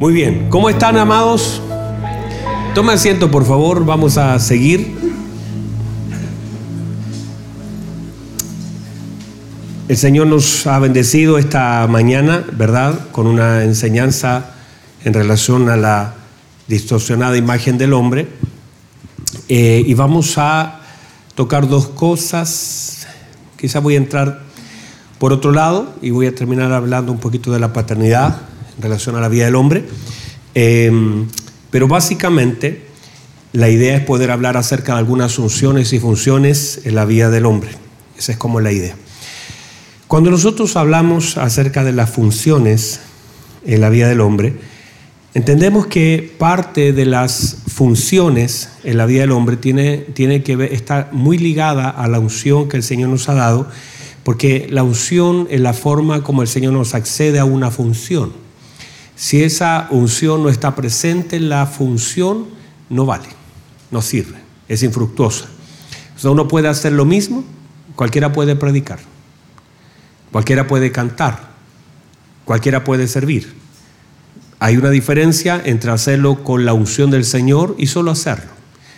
Muy bien, ¿cómo están amados? Toma asiento por favor, vamos a seguir. El Señor nos ha bendecido esta mañana, ¿verdad? Con una enseñanza en relación a la distorsionada imagen del hombre. Eh, y vamos a tocar dos cosas. Quizá voy a entrar por otro lado y voy a terminar hablando un poquito de la paternidad en relación a la vida del hombre. Em, pero básicamente la idea es poder hablar acerca de algunas funciones y funciones en la vida del hombre. Esa es como la idea. Cuando nosotros hablamos acerca de las funciones en la vida del hombre, entendemos que parte de las funciones en la vida del hombre tiene, tiene que ver, está muy ligada a la unción que el Señor nos ha dado, porque la unción es la forma como el Señor nos accede a una función. Si esa unción no está presente, la función no vale, no sirve, es infructuosa. O uno puede hacer lo mismo, cualquiera puede predicar, cualquiera puede cantar, cualquiera puede servir. Hay una diferencia entre hacerlo con la unción del Señor y solo hacerlo.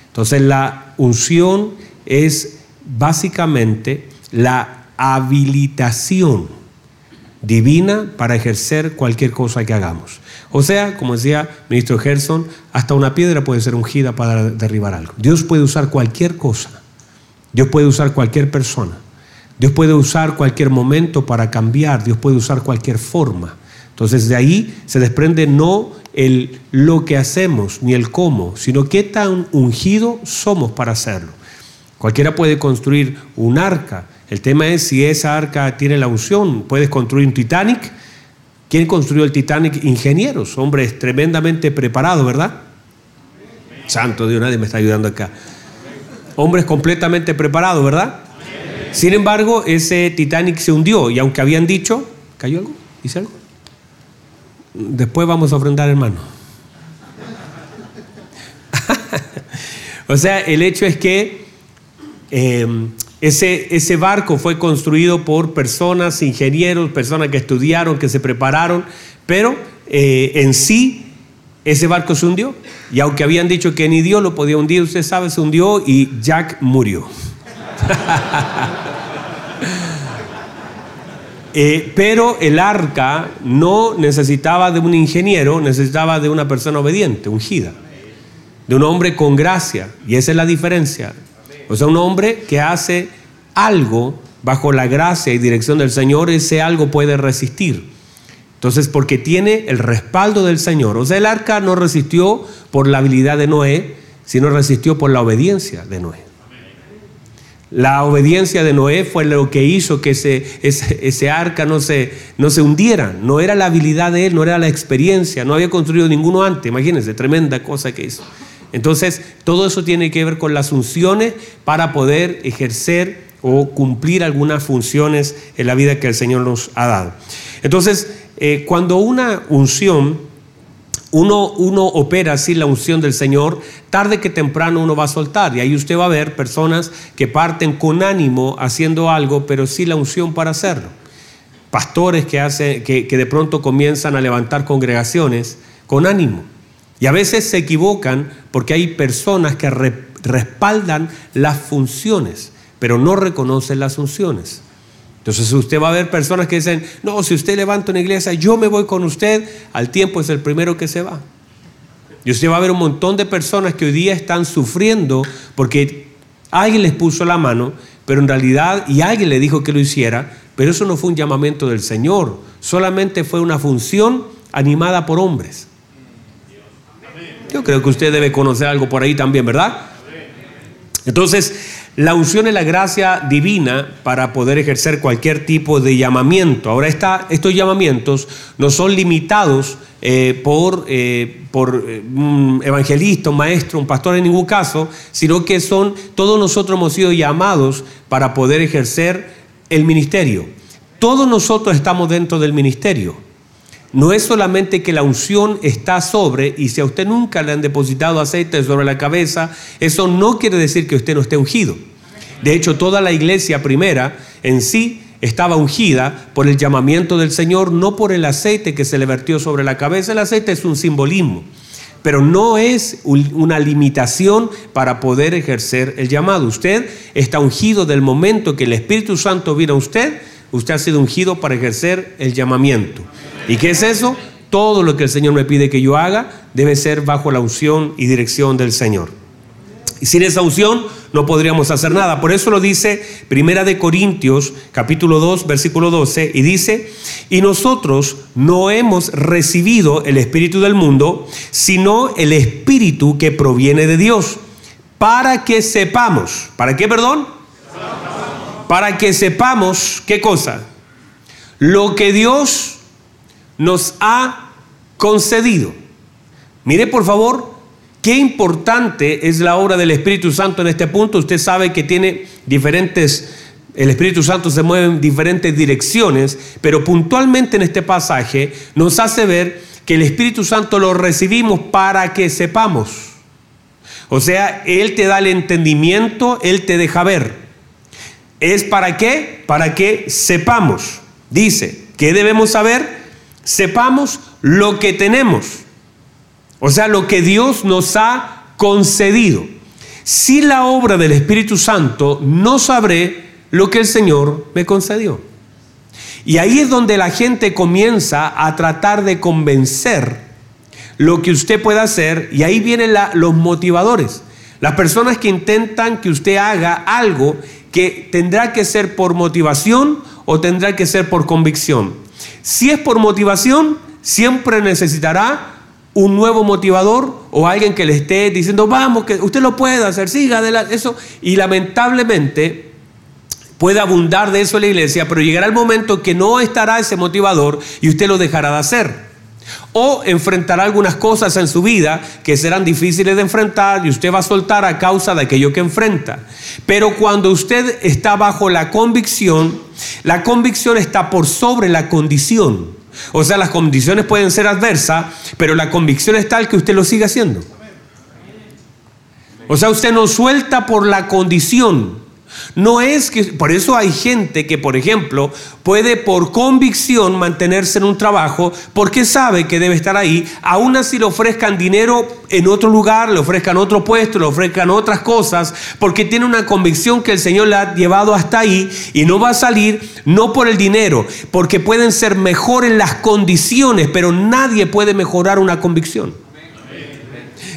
Entonces la unción es básicamente la habilitación divina para ejercer cualquier cosa que hagamos. O sea, como decía ministro Gerson, hasta una piedra puede ser ungida para derribar algo. Dios puede usar cualquier cosa. Dios puede usar cualquier persona. Dios puede usar cualquier momento para cambiar. Dios puede usar cualquier forma. Entonces de ahí se desprende no el lo que hacemos ni el cómo, sino qué tan ungido somos para hacerlo. Cualquiera puede construir un arca, el tema es si esa arca tiene la unción. Puedes construir un Titanic. ¿Quién construyó el Titanic? Ingenieros, hombres tremendamente preparados, ¿verdad? Santo Dios, nadie me está ayudando acá. Hombres completamente preparados, ¿verdad? Sin embargo, ese Titanic se hundió y aunque habían dicho, ¿cayó algo? ¿Hice algo? Después vamos a ofrendar, hermano. o sea, el hecho es que eh, ese, barco fue construido por personas, ingenieros, personas que estudiaron, que se prepararon, pero eh, en sí ese barco se hundió. Y aunque habían dicho que ni Dios lo podía hundir, usted sabe, se hundió y Jack murió. Eh, pero el arca no necesitaba de un ingeniero, necesitaba de una persona obediente, ungida, de un hombre con gracia. Y esa es la diferencia. O sea, un hombre que hace algo bajo la gracia y dirección del Señor, ese algo puede resistir. Entonces, porque tiene el respaldo del Señor. O sea, el arca no resistió por la habilidad de Noé, sino resistió por la obediencia de Noé. La obediencia de Noé fue lo que hizo que ese, ese, arca no se, no se hundiera. No era la habilidad de él, no era la experiencia, no había construido ninguno antes. Imagínense, tremenda cosa que hizo. Entonces, todo eso tiene que ver con las unciones para poder ejercer o cumplir algunas funciones en la vida que el Señor nos ha dado. Entonces, eh, cuando una unción, uno, uno opera sin la unción del Señor, tarde que temprano uno va a soltar. Y ahí usted va a ver personas que parten con ánimo haciendo algo, pero sin la unción para hacerlo. Pastores que, hacen, que, que de pronto comienzan a levantar congregaciones con ánimo. Y a veces se equivocan porque hay personas que respaldan las funciones pero no reconocen las unciones. Entonces usted va a ver personas que dicen, no, si usted levanta una iglesia, yo me voy con usted, al tiempo es el primero que se va. Y usted va a ver un montón de personas que hoy día están sufriendo porque alguien les puso la mano, pero en realidad, y alguien le dijo que lo hiciera, pero eso no fue un llamamiento del Señor, solamente fue una función animada por hombres. Creo que usted debe conocer algo por ahí también, ¿verdad? Entonces, la unción es la gracia divina para poder ejercer cualquier tipo de llamamiento. Ahora, estos llamamientos no son limitados eh, por, eh, por eh, un evangelista, un maestro, un pastor en ningún caso, sino que son, todos nosotros hemos sido llamados para poder ejercer el ministerio. Todos nosotros estamos dentro del ministerio. No es solamente que la unción está sobre y si a usted nunca le han depositado aceite sobre la cabeza, eso no quiere decir que usted no esté ungido. De hecho, toda la iglesia primera en sí estaba ungida por el llamamiento del Señor, no por el aceite que se le vertió sobre la cabeza. El aceite es un simbolismo, pero no es una limitación para poder ejercer el llamado. Usted está ungido del momento que el Espíritu Santo vino a usted, usted ha sido ungido para ejercer el llamamiento. ¿Y qué es eso? Todo lo que el Señor me pide que yo haga debe ser bajo la unción y dirección del Señor. Y sin esa unción no podríamos hacer nada. Por eso lo dice Primera de Corintios, capítulo 2, versículo 12, y dice, y nosotros no hemos recibido el Espíritu del mundo, sino el Espíritu que proviene de Dios, para que sepamos, ¿para qué, perdón? Para que sepamos, ¿qué cosa? Lo que Dios nos ha concedido. Mire, por favor, Qué importante es la obra del Espíritu Santo en este punto. Usted sabe que tiene diferentes, el Espíritu Santo se mueve en diferentes direcciones, pero puntualmente en este pasaje nos hace ver que el Espíritu Santo lo recibimos para que sepamos. O sea, Él te da el entendimiento, Él te deja ver. ¿Es para qué? Para que sepamos. Dice, ¿qué debemos saber? Sepamos lo que tenemos. O sea, lo que Dios nos ha concedido. Sin la obra del Espíritu Santo, no sabré lo que el Señor me concedió. Y ahí es donde la gente comienza a tratar de convencer lo que usted puede hacer y ahí vienen los motivadores. Las personas que intentan que usted haga algo que tendrá que ser por motivación o tendrá que ser por convicción. Si es por motivación, siempre necesitará un nuevo motivador o alguien que le esté diciendo, vamos, que usted lo puede hacer, siga adelante, eso. Y lamentablemente puede abundar de eso la iglesia, pero llegará el momento que no estará ese motivador y usted lo dejará de hacer. O enfrentará algunas cosas en su vida que serán difíciles de enfrentar y usted va a soltar a causa de aquello que enfrenta. Pero cuando usted está bajo la convicción, la convicción está por sobre la condición. O sea, las condiciones pueden ser adversas, pero la convicción es tal que usted lo sigue haciendo. O sea, usted no suelta por la condición, no es que, por eso hay gente que, por ejemplo, puede por convicción mantenerse en un trabajo porque sabe que debe estar ahí, aún así le ofrezcan dinero en otro lugar, le ofrezcan otro puesto, le ofrezcan otras cosas, porque tiene una convicción que el Señor le ha llevado hasta ahí y no va a salir no por el dinero, porque pueden ser mejores las condiciones, pero nadie puede mejorar una convicción.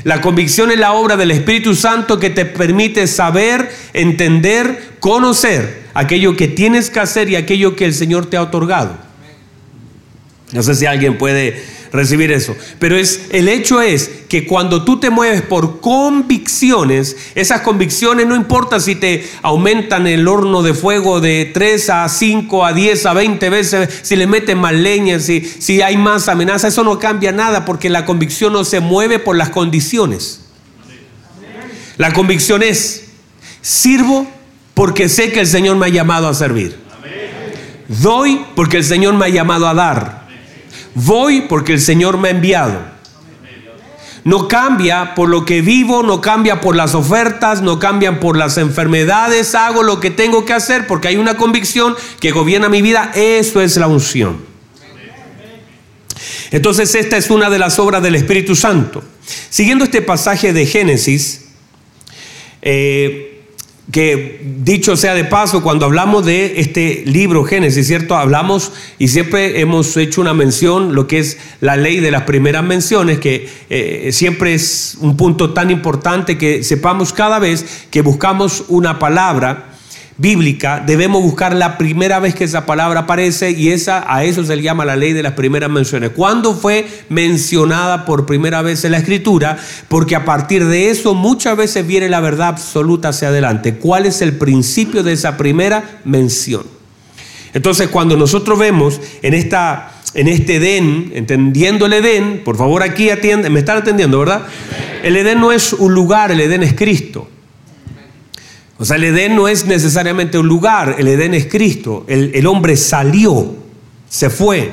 La convicción es la obra del Espíritu Santo que te permite saber, entender, conocer aquello que tienes que hacer y aquello que el Señor te ha otorgado. No sé si alguien puede recibir eso. Pero es, el hecho es que cuando tú te mueves por convicciones, esas convicciones no importa si te aumentan el horno de fuego de 3 a 5 a 10 a 20 veces, si le meten más leña, si, si hay más amenaza, eso no cambia nada porque la convicción no se mueve por las condiciones. La convicción es, sirvo porque sé que el Señor me ha llamado a servir. Doy porque el Señor me ha llamado a dar. Voy porque el Señor me ha enviado. No cambia por lo que vivo, no cambia por las ofertas, no cambian por las enfermedades. Hago lo que tengo que hacer porque hay una convicción que gobierna mi vida. Eso es la unción. Entonces esta es una de las obras del Espíritu Santo. Siguiendo este pasaje de Génesis, eh, que dicho sea de paso, cuando hablamos de este libro Génesis, ¿cierto? Hablamos y siempre hemos hecho una mención, lo que es la ley de las primeras menciones, que eh, siempre es un punto tan importante que sepamos cada vez que buscamos una palabra bíblica, debemos buscar la primera vez que esa palabra aparece y esa, a eso se le llama la ley de las primeras menciones. ¿Cuándo fue mencionada por primera vez en la escritura? Porque a partir de eso muchas veces viene la verdad absoluta hacia adelante. ¿Cuál es el principio de esa primera mención? Entonces cuando nosotros vemos en esta en este Edén, entendiendo el Edén, por favor aquí atienden, me están atendiendo, ¿verdad? El Edén no es un lugar, el Edén es Cristo. O sea, el Edén no es necesariamente un lugar, el Edén es Cristo. El, hombre salió, se fue,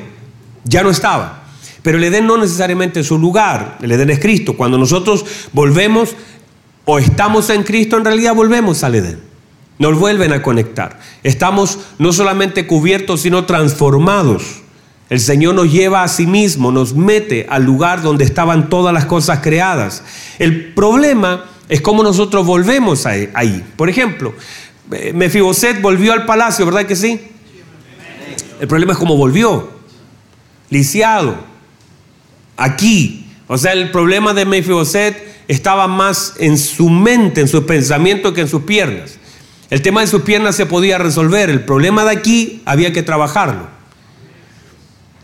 ya no estaba. Pero el Edén no necesariamente es un lugar, el Edén es Cristo. Cuando nosotros volvemos o estamos en Cristo, en realidad volvemos al Edén. Nos vuelven a conectar. Estamos no solamente cubiertos, sino transformados. El Señor nos lleva a sí mismo, nos mete al lugar donde estaban todas las cosas creadas. El problema es cómo nosotros volvemos ahí. Por ejemplo, eh, Mefiboset volvió al palacio, ¿verdad que sí? El problema es cómo volvió. Lisiado. Aquí. O sea, el problema de Mefiboset estaba más en su mente, en su pensamiento que en sus piernas. El tema de sus piernas se podía resolver. El problema de aquí había que trabajarlo.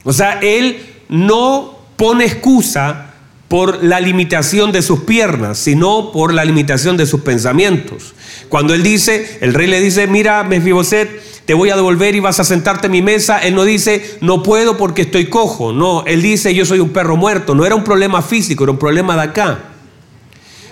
O sea, él no pone excusa por la limitación de sus piernas, sino por la limitación de sus pensamientos. Cuando él dice, el rey le dice, mira, Mefiboset, te voy a devolver y vas a sentarte en mi mesa, él no dice, no puedo porque estoy cojo, no, él dice, yo soy un perro muerto, no era un problema físico, era un problema de acá.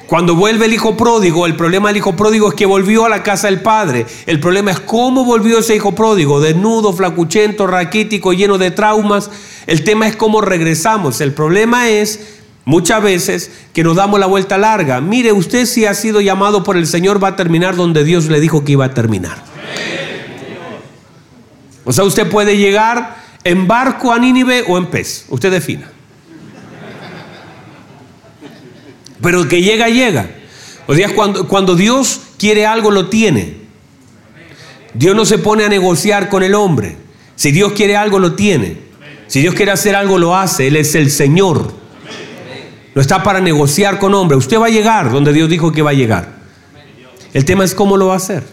Cuando vuelve el hijo pródigo, el problema del hijo pródigo es que volvió a la casa del padre. El problema es cómo volvió ese hijo pródigo, desnudo, flacuchento, raquítico, lleno de traumas. El tema es cómo regresamos. El problema es muchas veces que nos damos la vuelta larga. Mire, usted si ha sido llamado por el Señor va a terminar donde Dios le dijo que iba a terminar. O sea, usted puede llegar en barco a Nínive o en pez. Usted defina. Pero que llega, llega. O sea, cuando, cuando Dios quiere algo, lo tiene. Dios no se pone a negociar con el hombre. Si Dios quiere algo, lo tiene. Si Dios quiere hacer algo, lo hace. Él es el Señor. No está para negociar con hombre. Usted va a llegar donde Dios dijo que va a llegar. El tema es cómo lo va a hacer.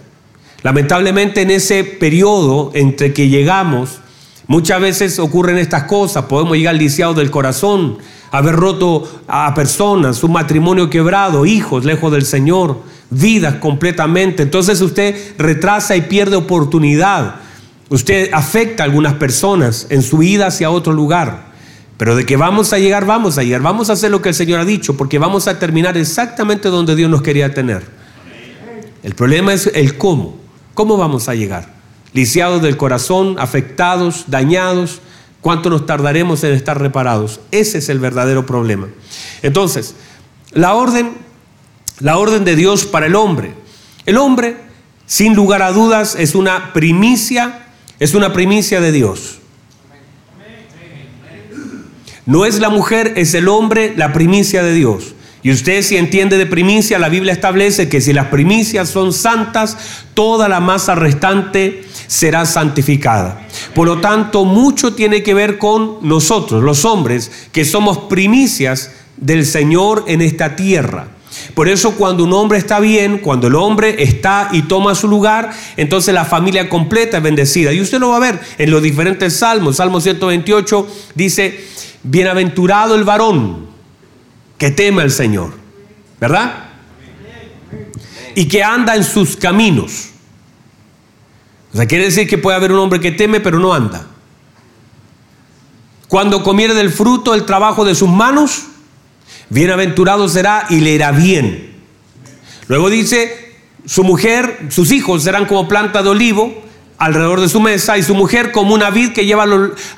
Lamentablemente en ese periodo entre que llegamos, muchas veces ocurren estas cosas. Podemos llegar lisiados del corazón, haber roto a personas, su matrimonio quebrado, hijos lejos del Señor, vidas completamente. Entonces usted retrasa y pierde oportunidad. Usted afecta a algunas personas en su ida hacia otro lugar. Pero de que vamos a llegar, vamos a llegar. Vamos a hacer lo que el Señor ha dicho, porque vamos a terminar exactamente donde Dios nos quería tener. El problema es el cómo. ¿Cómo vamos a llegar? Lisiados del corazón, afectados, dañados, ¿Cuánto nos tardaremos en estar reparados? Ese es el verdadero problema. Entonces, la orden, la orden de Dios para el hombre. El hombre, sin lugar a dudas, es una primicia, es una primicia de Dios. No es la mujer, es el hombre la primicia de Dios. Y usted si entiende de primicia, la Biblia establece que si las primicias son santas, toda la masa restante será santificada. Por lo tanto, mucho tiene que ver con nosotros, los hombres, que somos primicias del Señor en esta tierra. Por eso cuando un hombre está bien, cuando el hombre está y toma su lugar, entonces la familia completa es bendecida. Y usted lo va a ver en los diferentes salmos. Salmo 128 dice, bienaventurado el varón que teme al Señor, ¿verdad? Y que anda en sus caminos. O sea, quiere decir que puede haber un hombre que teme pero no anda. Cuando comiere del fruto del trabajo de sus manos, bienaventurado será y le irá bien. Luego dice, su mujer, sus hijos serán como planta de olivo alrededor de su mesa y su mujer como una vid que lleva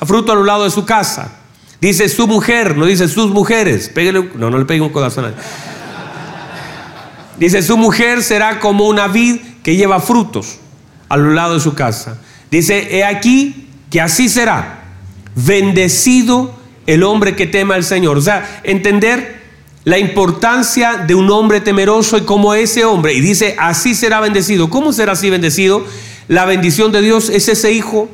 fruto a los lados de su casa. Dice su mujer, no dice sus mujeres. no, no le pegue un codazo a nadie. Dice su mujer será como una vid que lleva frutos a los lados de su casa. Dice, he aquí que así será. Bendecido el hombre que tema al Señor. O sea, entender la importancia de un hombre temeroso y como ese hombre. Y dice, así será bendecido. ¿Cómo será así bendecido? La bendición de Dios es ese hijo.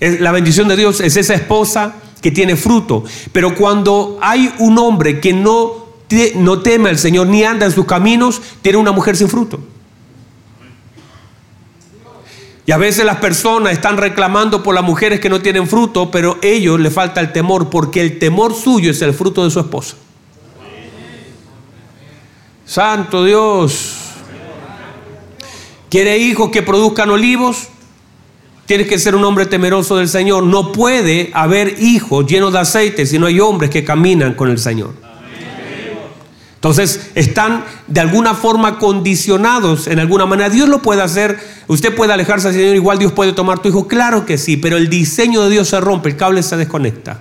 La bendición de Dios es esa esposa que tiene fruto. Pero cuando hay un hombre que no, no teme al Señor ni anda en sus caminos, tiene una mujer sin fruto. Y a veces las personas están reclamando por las mujeres que no tienen fruto, pero a ellos le falta el temor, porque el temor suyo es el fruto de su esposa. Santo Dios. ¿Quiere hijos que produzcan olivos? Tienes que ser un hombre temeroso del Señor. No puede haber hijos llenos de aceite si no hay hombres que caminan con el Señor. Entonces están de alguna forma condicionados en alguna manera. Dios lo puede hacer. Usted puede alejarse del Señor, igual Dios puede tomar tu hijo. Claro que sí, pero el diseño de Dios se rompe, el cable se desconecta.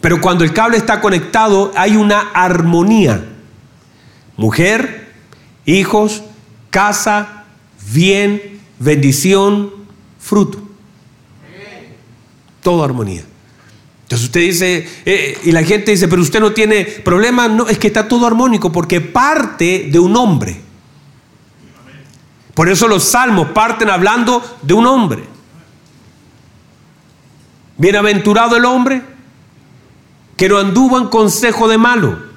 Pero cuando el cable está conectado hay una armonía. Mujer, hijos, casa, bien, bendición, fruto. Todo armonía. Entonces usted dice, eh, y la gente dice, pero usted no tiene problema. No, es que está todo armónico porque parte de un hombre. Por eso los salmos parten hablando de un hombre. Bienaventurado el hombre que no anduvo en consejo de malo,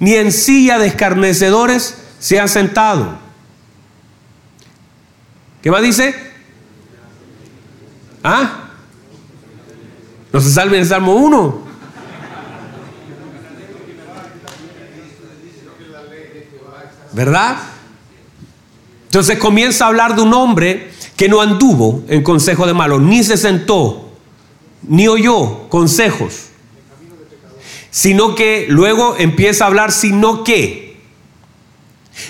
ni en silla de escarnecedores se ha sentado. ¿Qué más dice? ¿Ah? No se salve en el Salmo 1. ¿Verdad? Entonces comienza a hablar de un hombre que no anduvo en consejo de malo, ni se sentó, ni oyó consejos, sino que luego empieza a hablar, sino que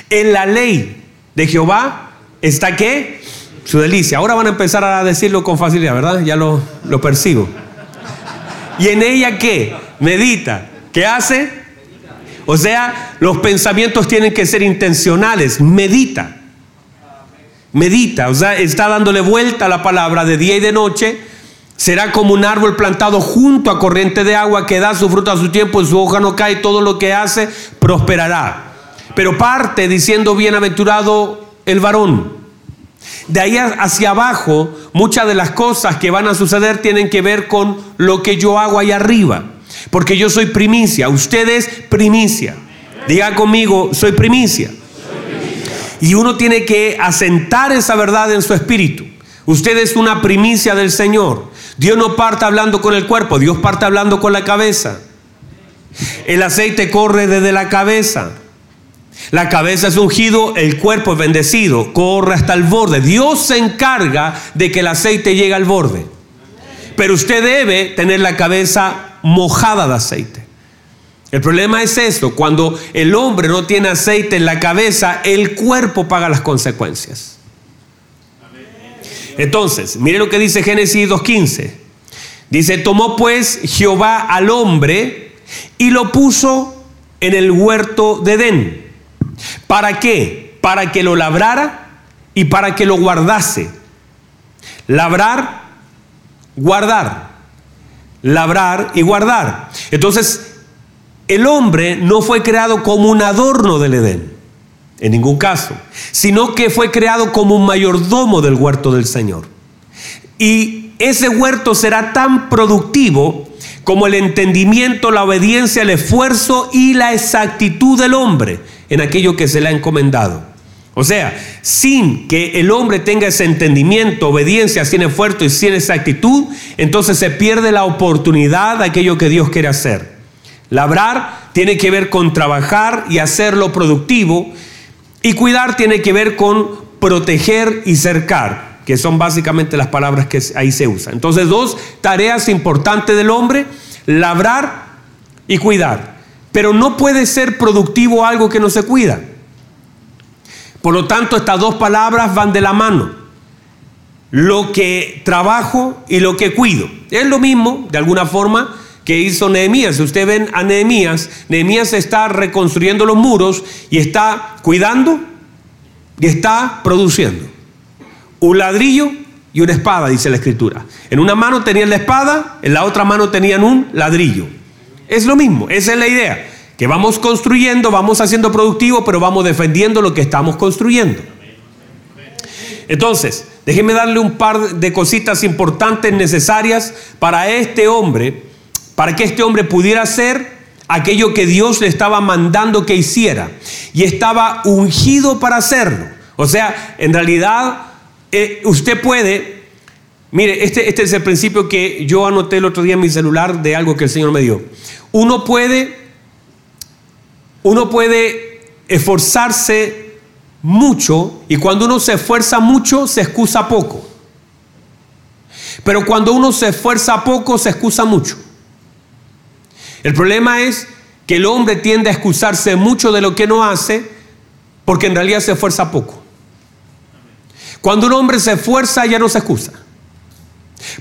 en la ley de Jehová está que su delicia. Ahora van a empezar a decirlo con facilidad, ¿verdad? Ya lo, lo percibo. ¿Y en ella qué? Medita. ¿Qué hace? O sea, los pensamientos tienen que ser intencionales. Medita. Medita. O sea, está dándole vuelta a la palabra de día y de noche. Será como un árbol plantado junto a corriente de agua que da su fruto a su tiempo y su hoja no cae. Todo lo que hace prosperará. Pero parte diciendo bienaventurado el varón. De ahí hacia abajo, muchas de las cosas que van a suceder tienen que ver con lo que yo hago ahí arriba. Porque yo soy primicia, usted es primicia. Diga conmigo, soy primicia. Y uno tiene que asentar esa verdad en su espíritu. Usted es una primicia del Señor. Dios no parte hablando con el cuerpo, Dios parte hablando con la cabeza. El aceite corre desde la cabeza. La cabeza es ungido, el cuerpo es bendecido, corre hasta el borde. Dios se encarga de que el aceite llegue al borde. Pero usted debe tener la cabeza mojada de aceite. El problema es esto, cuando el hombre no tiene aceite en la cabeza, el cuerpo paga las consecuencias. Entonces, mire lo que dice Génesis 2.15. Dice, tomó pues Jehová al hombre y lo puso en el huerto de Edén ¿Para qué? Para que lo labrara y para que lo guardase. Labrar, guardar. Labrar y guardar. Entonces, el hombre no fue creado como un adorno del Edén, en ningún caso, sino que fue creado como un mayordomo del huerto del Señor. Y ese huerto será tan productivo como el entendimiento, la obediencia, el esfuerzo y la exactitud del hombre en aquello que se le ha encomendado. O sea, sin que el hombre tenga ese entendimiento, obediencia, sin esfuerzo y sin esa actitud, entonces se pierde la oportunidad de aquello que Dios quiere hacer. Labrar tiene que ver con trabajar y hacerlo productivo, y cuidar tiene que ver con proteger y cercar, que son básicamente las palabras que ahí se usan. Entonces, dos tareas importantes del hombre, labrar y cuidar. Pero no puede ser productivo algo que no se cuida. Por lo tanto, estas dos palabras van de la mano. Lo que trabajo y lo que cuido. Es lo mismo, de alguna forma, que hizo Nehemías. Si usted ven a Nehemías, Nehemías está reconstruyendo los muros y está cuidando y está produciendo. Un ladrillo y una espada, dice la escritura. En una mano tenían la espada, en la otra mano tenían un ladrillo. Es lo mismo, esa es la idea. Que vamos construyendo, vamos haciendo productivo, pero vamos defendiendo lo que estamos construyendo. Entonces, déjenme darle un par de cositas importantes necesarias para este hombre, para que este hombre pudiera hacer aquello que Dios le estaba mandando que hiciera. Y estaba ungido para hacerlo. O sea, en realidad, eh, usted puede, mire, este, este es el principio que yo anoté el otro día en mi celular de algo que el Señor me dio. Uno puede, uno puede esforzarse mucho y cuando uno se esfuerza mucho se excusa poco. Pero cuando uno se esfuerza poco se excusa mucho. El problema es que el hombre tiende a excusarse mucho de lo que no hace porque en realidad se esfuerza poco. Cuando un hombre se esfuerza ya no se excusa.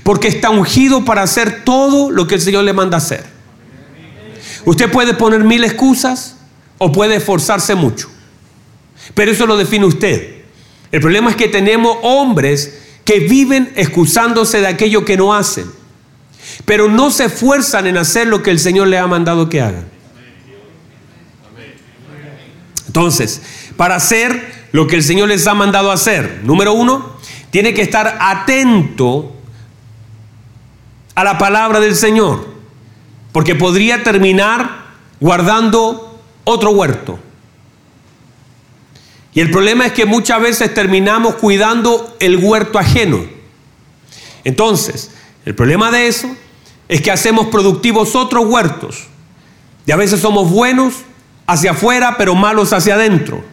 Porque está ungido para hacer todo lo que el Señor le manda hacer. Usted puede poner mil excusas o puede esforzarse mucho. Pero eso lo define usted. El problema es que tenemos hombres que viven excusándose de aquello que no hacen, pero no se esfuerzan en hacer lo que el Señor le ha mandado que hagan. Entonces, para hacer lo que el Señor les ha mandado hacer, número uno, tiene que estar atento a la palabra del Señor, porque podría terminar guardando otro huerto. Y el problema es que muchas veces terminamos cuidando el huerto ajeno. Entonces, el problema de eso es que hacemos productivos otros huertos. Y a veces somos buenos hacia afuera, pero malos hacia adentro.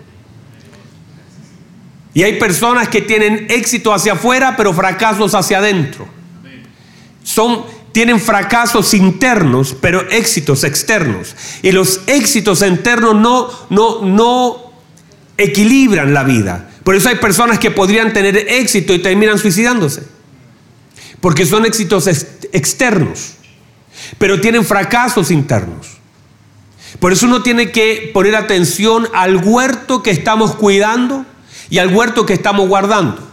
Y hay personas que tienen éxito hacia afuera, pero fracasos hacia adentro. Son, tienen fracasos internos, pero éxitos externos. Y los éxitos internos no, no, no equilibran la vida. Por eso hay personas que podrían tener éxito y terminan suicidándose. Porque son éxitos externos, pero tienen fracasos internos. Por eso uno tiene que poner atención al huerto que estamos cuidando y al huerto que estamos guardando.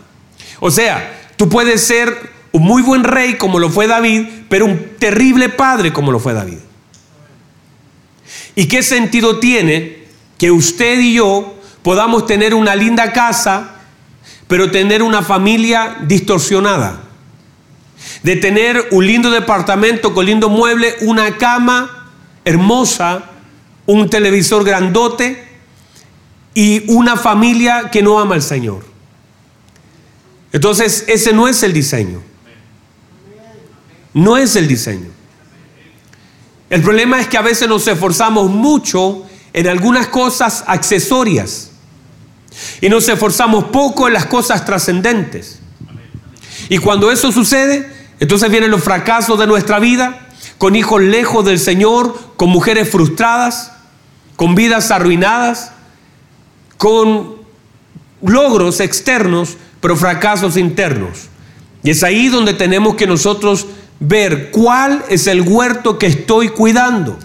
O sea, tú puedes ser un muy buen rey como lo fue David, pero un terrible padre como lo fue David. ¿Y qué sentido tiene que usted y yo podamos tener una linda casa, pero tener una familia distorsionada. De tener un lindo departamento con lindo mueble, una cama hermosa, un televisor grandote y una familia que no ama al Señor. Entonces, ese no es el diseño. No es el diseño. El problema es que a veces nos esforzamos mucho en algunas cosas accesorias y nos esforzamos poco en las cosas trascendentes. Y cuando eso sucede, entonces vienen los fracasos de nuestra vida, con hijos lejos del Señor, con mujeres frustradas, con vidas arruinadas, con logros externos, pero fracasos internos. Y es ahí donde tenemos que nosotros ver cuál es el huerto que estoy cuidando.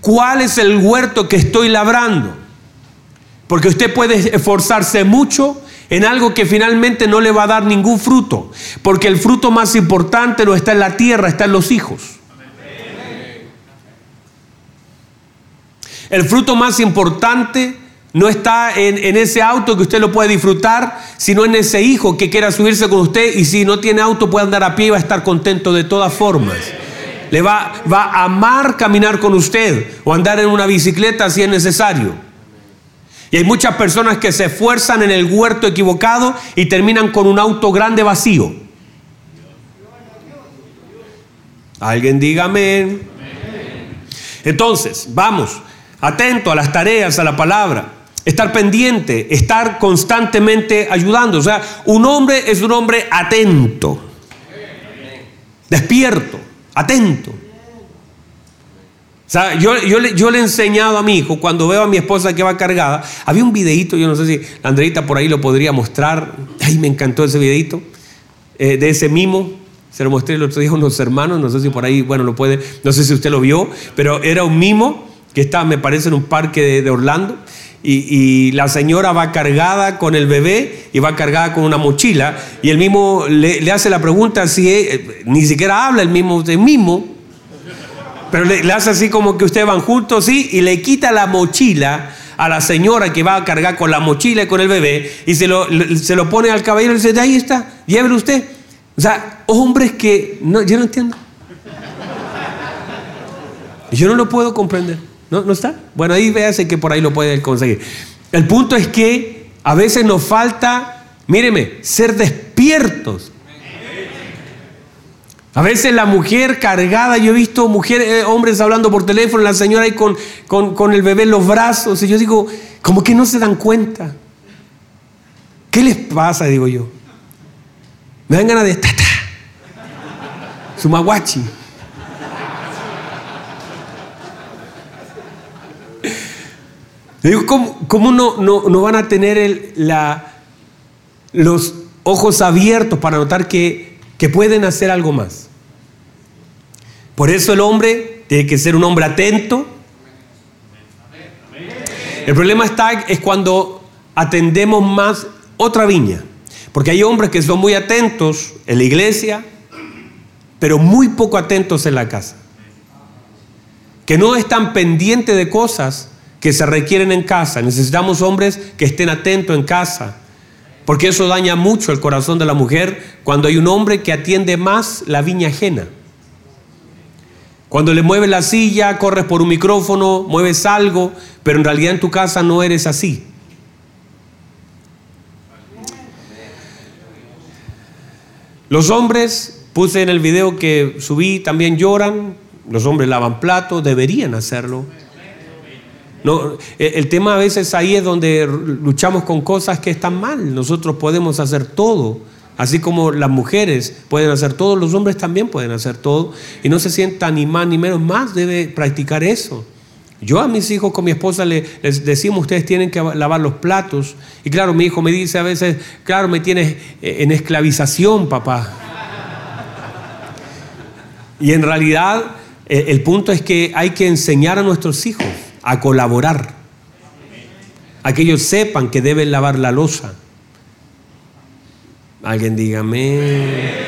¿Cuál es el huerto que estoy labrando? Porque usted puede esforzarse mucho en algo que finalmente no le va a dar ningún fruto. Porque el fruto más importante no está en la tierra, está en los hijos. El fruto más importante no está en, ese auto que usted lo puede disfrutar, sino en ese hijo que quiera subirse con usted y si no tiene auto puede andar a pie y va a estar contento de todas formas. Le va, va a amar caminar con usted o andar en una bicicleta si es necesario. Y hay muchas personas que se esfuerzan en el huerto equivocado y terminan con un auto grande vacío. Alguien dígame. Entonces, vamos, atento a las tareas, a la palabra, estar pendiente, estar constantemente ayudando. O sea, un hombre es un hombre atento, despierto, atento. Yo, le he enseñado a mi hijo, cuando veo a mi esposa que va cargada, había un videito, yo no sé si la Andreita por ahí lo podría mostrar, ay, me encantó ese videito, eh, de ese mimo, se lo mostré el otro día a unos hermanos, no sé si por ahí, bueno, lo puede, no sé si usted lo vio, pero era un mimo que está, me parece, en un parque de, Orlando, y, la señora va cargada con el bebé y va cargada con una mochila, y el mimo le, le hace la pregunta si eh, ni siquiera habla el mismo, el mimo, pero le, hace así como que ustedes van juntos, sí, y le quita la mochila a la señora que va a cargar con la mochila y con el bebé, y se lo, se lo pone al caballero y dice, ahí está, llévelo usted. O sea, hombres que, no, yo no entiendo. Yo no lo puedo comprender. ¿No, ¿No está? Bueno, ahí véase que por ahí lo puede conseguir. El punto es que a veces nos falta, míreme, ser despiertos a veces la mujer cargada, yo he visto mujeres, eh, hombres hablando por teléfono, la señora ahí con, con, el bebé en los brazos, y yo digo, como que no se dan cuenta. ¿Qué les pasa? Digo yo. Me dan ganas de tata. Su maguachi. Digo, ¿cómo, no, no, van a tener la, los ojos abiertos para notar que que pueden hacer algo más. Por eso el hombre tiene que ser un hombre atento. El problema está es cuando atendemos más otra viña. Porque hay hombres que son muy atentos en la iglesia, pero muy poco atentos en la casa. Que no están pendientes de cosas que se requieren en casa. Necesitamos hombres que estén atentos en casa. Porque eso daña mucho el corazón de la mujer cuando hay un hombre que atiende más la viña ajena. Cuando le mueves la silla, corres por un micrófono, mueves algo, pero en realidad en tu casa no eres así. Los hombres, puse en el video que subí, también lloran, los hombres lavan platos, deberían hacerlo. No, eh, el tema a veces ahí es donde luchamos con cosas que están mal. Nosotros podemos hacer todo. Así como las mujeres pueden hacer todo, los hombres también pueden hacer todo. Y no se sientan ni más ni menos, más debe practicar eso. Yo a mis hijos con mi esposa les decimos, ustedes tienen que lavar los platos. Y claro, mi hijo me dice a veces, claro, me tienes eh, en esclavización, papá. Y en realidad eh, el punto es que hay que enseñar a nuestros hijos a colaborar, a que ellos sepan que deben lavar la losa. Alguien dígame.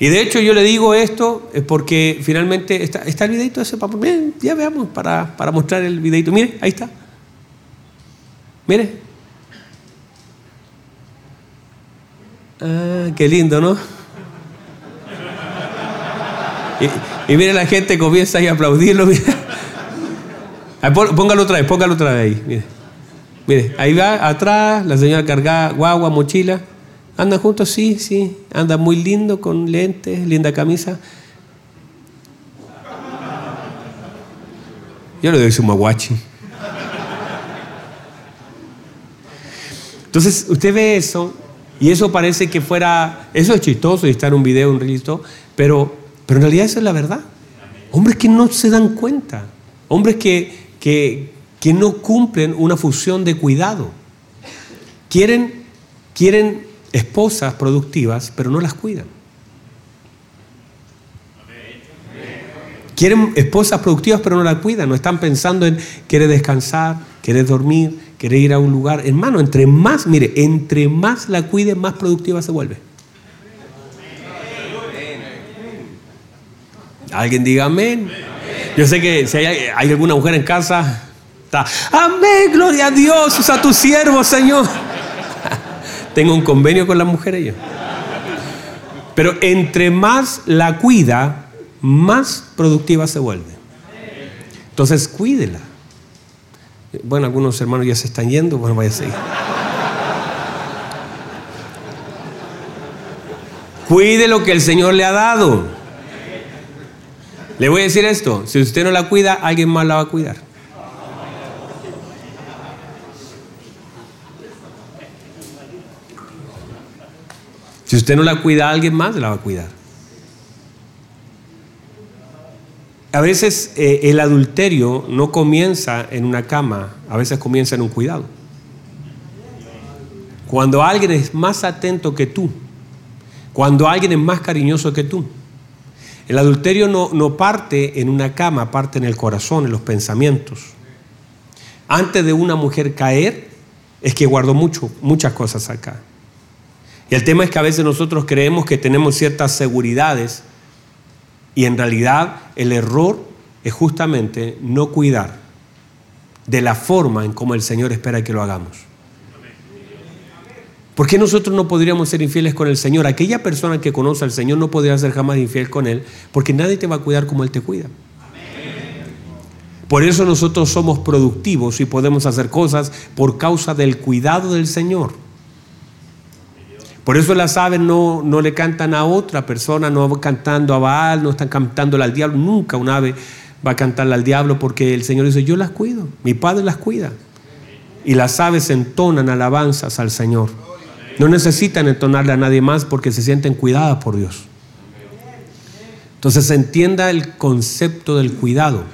Y de hecho yo le digo esto es porque finalmente está, está el videito ese, para, ya veamos para, para mostrar el videito. Mire, ahí está. Mire. Ah, qué lindo, ¿no? Y, y mire la gente comienza a aplaudirlo. Mire. Póngalo otra vez, póngalo otra vez ahí. Mire. Mire, ahí va atrás, la señora cargada, guagua, mochila. Anda juntos, sí, sí. Anda muy lindo, con lentes, linda camisa. Yo le doy su maguachi. Entonces, usted ve eso, y eso parece que fuera. Eso es chistoso y está en un video, un registro, pero, pero en realidad eso es la verdad. Hombres que no se dan cuenta. Hombres que, que, no cumplen una función de cuidado. Quieren, quieren esposas productivas, pero no las cuidan. Quieren esposas productivas, pero no las cuidan. No están pensando en querer descansar, querer dormir, querer ir a un lugar. Hermano, entre más, mire, entre más la cuiden, más productiva se vuelve. Alguien diga amén. Yo sé que si hay, alguna mujer en casa, está, amén, gloria a Dios, usa tu siervo, Señor. Tengo un convenio con las mujeres yo. Pero entre más la cuida, más productiva se vuelve. Entonces, cuídela. Bueno, algunos hermanos ya se están yendo, bueno, vaya a seguir. Cuide lo que el Señor le ha dado. Le voy a decir esto, si usted no la cuida, alguien más la va a cuidar. Si usted no la cuida, alguien más la va a cuidar. A veces eh, el adulterio no comienza en una cama, a veces comienza en un cuidado. Cuando alguien es más atento que tú, cuando alguien es más cariñoso que tú, el adulterio no, no parte en una cama, parte en el corazón, en los pensamientos. Antes de una mujer caer, es que guardó mucho, muchas cosas acá. Y el tema es que a veces nosotros creemos que tenemos ciertas seguridades y en realidad el error es justamente no cuidar de la forma en como el Señor espera que lo hagamos. ¿Por qué nosotros no podríamos ser infieles con el Señor? Aquella persona que conoce al Señor no podría ser jamás infiel con Él, porque nadie te va a cuidar como Él te cuida. Por eso nosotros somos productivos y podemos hacer cosas por causa del cuidado del Señor. Por eso las aves no, no le cantan a otra persona, no van cantando a Baal, no están cantándole al diablo. Nunca un ave va a cantarle al diablo porque el Señor dice, yo las cuido, mi Padre las cuida. Y las aves entonan alabanzas al Señor. No necesitan entonarle a nadie más porque se sienten cuidadas por Dios. Entonces entienda el concepto del cuidado.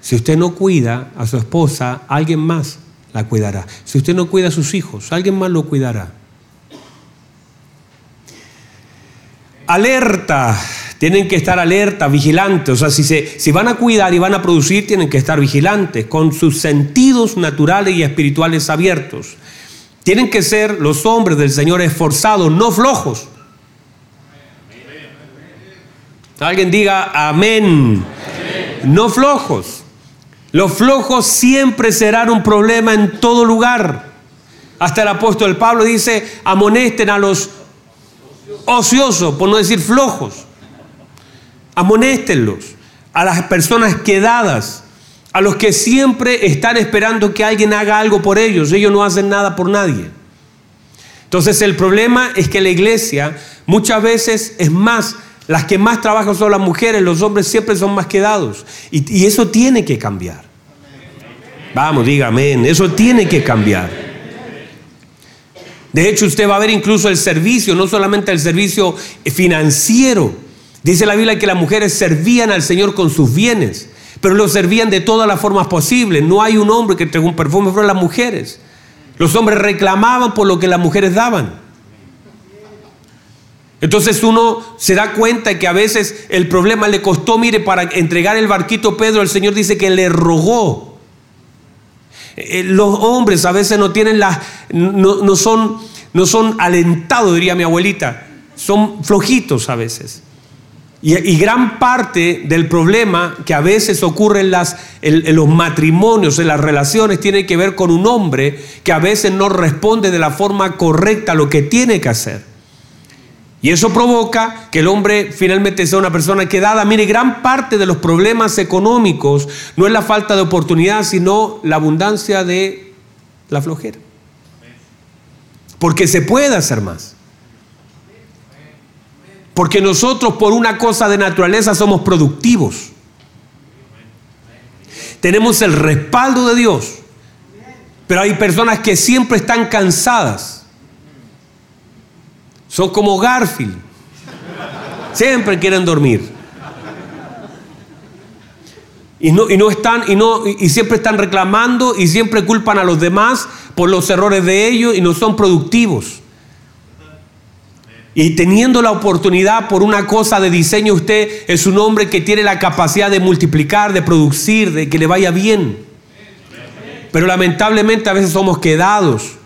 Si usted no cuida a su esposa, alguien más la cuidará. Si usted no cuida a sus hijos, alguien más lo cuidará. Alerta, tienen que estar alerta, vigilantes. O sea, si, se, si van a cuidar y van a producir, tienen que estar vigilantes, con sus sentidos naturales y espirituales abiertos. Tienen que ser los hombres del Señor esforzados, no flojos. Alguien diga amén. No flojos. Los flojos siempre serán un problema en todo lugar. Hasta el apóstol Pablo dice, amonesten a los ociosos, por no decir flojos amonéstenlos, a las personas quedadas, a los que siempre están esperando que alguien haga algo por ellos, ellos no hacen nada por nadie. Entonces el problema es que la iglesia muchas veces es más, las que más trabajan son las mujeres, los hombres siempre son más quedados. Y, eso tiene que cambiar. Vamos, dígame, eso tiene que cambiar. De hecho, usted va a ver incluso el servicio, no solamente el servicio financiero, Dice la Biblia que las mujeres servían al Señor con sus bienes, pero lo servían de todas las formas posibles. No hay un hombre que tenga un perfume, fueron las mujeres. Los hombres reclamaban por lo que las mujeres daban. Entonces uno se da cuenta que a veces el problema le costó, mire, para entregar el barquito Pedro, el Señor dice que le rogó. Eh, los hombres a veces no tienen las, no, son, no son alentados, diría mi abuelita, son flojitos a veces. Y, gran parte del problema que a veces ocurre las, en, los matrimonios, en las relaciones, tiene que ver con un hombre que a veces no responde de la forma correcta a lo que tiene que hacer. Y eso provoca que el hombre finalmente sea una persona quedada. Mire, gran parte de los problemas económicos no es la falta de oportunidad, sino la abundancia de la flojera. Porque se puede hacer más. Porque nosotros por una cosa de naturaleza somos productivos. Tenemos el respaldo de Dios. Pero hay personas que siempre están cansadas. Son como Garfield. Siempre quieren dormir. Y no, y no están, y, no, y siempre están reclamando y siempre culpan a los demás por los errores de ellos y no son productivos. Y teniendo la oportunidad por una cosa de diseño, usted es un hombre que tiene la capacidad de multiplicar, de producir, de que le vaya bien. Pero lamentablemente a veces somos quedados.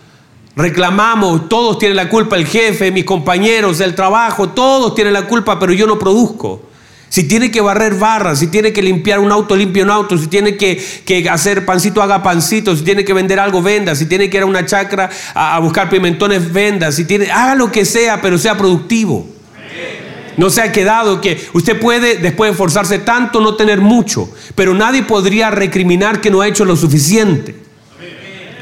Reclamamos, todos tienen la culpa, el jefe, mis compañeros, el trabajo, todos tienen la culpa, pero yo no produzco. Si tiene que barrer barras, si tiene que limpiar un auto, limpia un auto, si tiene que, hacer pancito, haga pancito, si tiene que vender algo, venda, si tiene que ir a una chacra a, buscar pimentones, venda, si tiene, haga lo que sea, pero sea productivo. No se ha quedado que usted puede, después de esforzarse tanto, no tener mucho, pero nadie podría recriminar que no ha hecho lo suficiente.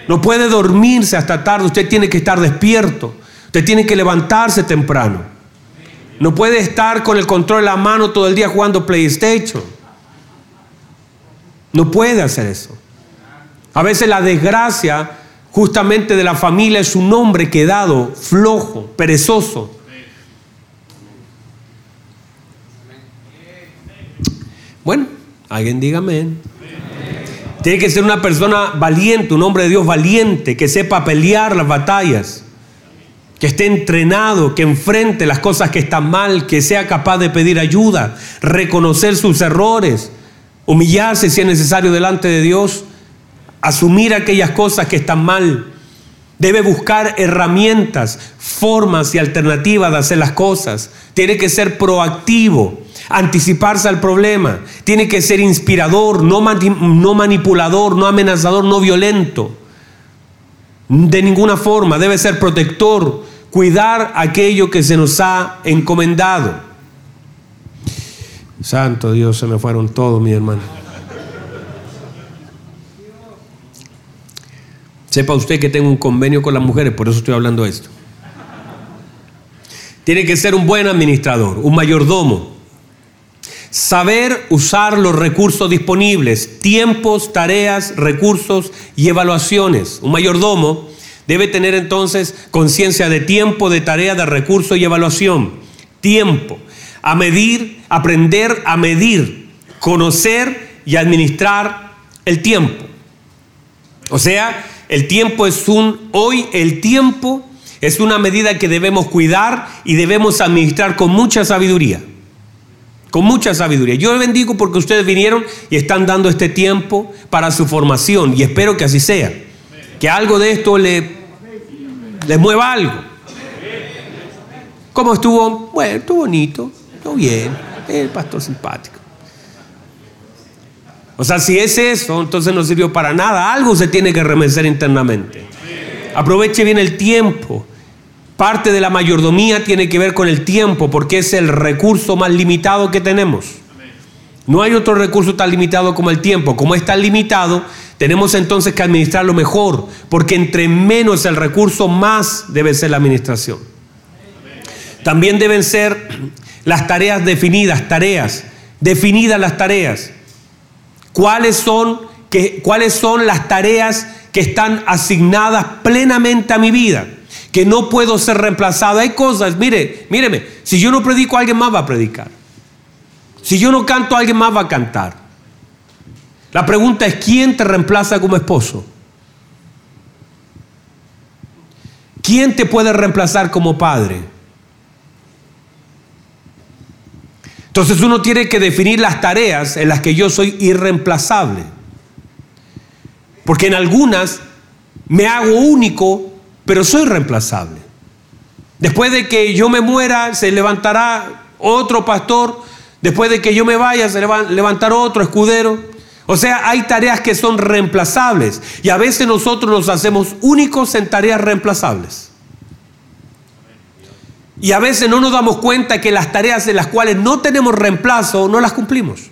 No puede dormirse hasta tarde, usted tiene que estar despierto, usted tiene que levantarse temprano. No puede estar con el control en la mano todo el día jugando PlayStation. No puede hacer eso. A veces la desgracia justamente de la familia es un hombre quedado, flojo, perezoso. Bueno, alguien diga amén. Tiene que ser una persona valiente, un hombre de Dios valiente, que sepa pelear las batallas que esté entrenado, que enfrente las cosas que están mal, que sea capaz de pedir ayuda, reconocer sus errores, humillarse si es necesario delante de Dios, asumir aquellas cosas que están mal. Debe buscar herramientas, formas y alternativas de hacer las cosas. Tiene que ser proactivo, anticiparse al problema. Tiene que ser inspirador, no, no manipulador, no amenazador, no violento. De ninguna forma. Debe ser protector, cuidar aquello que se nos ha encomendado. Santo Dios, se me fueron todos, mi hermano. Sepa usted que tengo un convenio con las mujeres, por eso estoy hablando esto. Tiene que ser un buen administrador, un mayordomo. Saber usar los recursos disponibles, tiempos, tareas, recursos y evaluaciones. Un mayordomo Debe tener entonces conciencia de tiempo, de tarea, de recurso y evaluación. Tiempo. A medir, aprender a medir, conocer y administrar el tiempo. O sea, el tiempo es un, hoy el tiempo es una medida que debemos cuidar y debemos administrar con mucha sabiduría. Con mucha sabiduría. Yo bendigo porque ustedes vinieron y están dando este tiempo para su formación y espero que así sea. Que algo de esto le, les mueva algo. ¿Cómo estuvo? Bueno, estuvo bonito, estuvo bien, el pastor simpático. O sea, si es eso, entonces no sirvió para nada. Algo se tiene que remecer internamente. Aproveche bien el tiempo. Parte de la mayordomía tiene que ver con el tiempo, porque es el recurso más limitado que tenemos. No hay otro recurso tan limitado como el tiempo. Como es tan limitado, tenemos entonces que administrarlo mejor, porque entre menos el recurso, más debe ser la administración. También deben ser las tareas definidas, tareas, definidas las tareas. ¿Cuáles son, ¿Cuáles son las tareas que están asignadas plenamente a mi vida? Que no puedo ser reemplazado. Hay cosas, mire, míreme, si yo no predico, alguien más va a predicar. Si yo no canto, alguien más va a cantar. La pregunta es, ¿quién te reemplaza como esposo? ¿Quién te puede reemplazar como padre? Entonces uno tiene que definir las tareas en las que yo soy irreemplazable. Porque en algunas me hago único, pero soy reemplazable. Después de que yo me muera, se levantará otro pastor. Después de que yo me vaya, se levantará otro escudero. O sea, hay tareas que son reemplazables. Y a veces nosotros nos hacemos únicos en tareas reemplazables. Y a veces no nos damos cuenta que las tareas en las cuales no tenemos reemplazo no las cumplimos.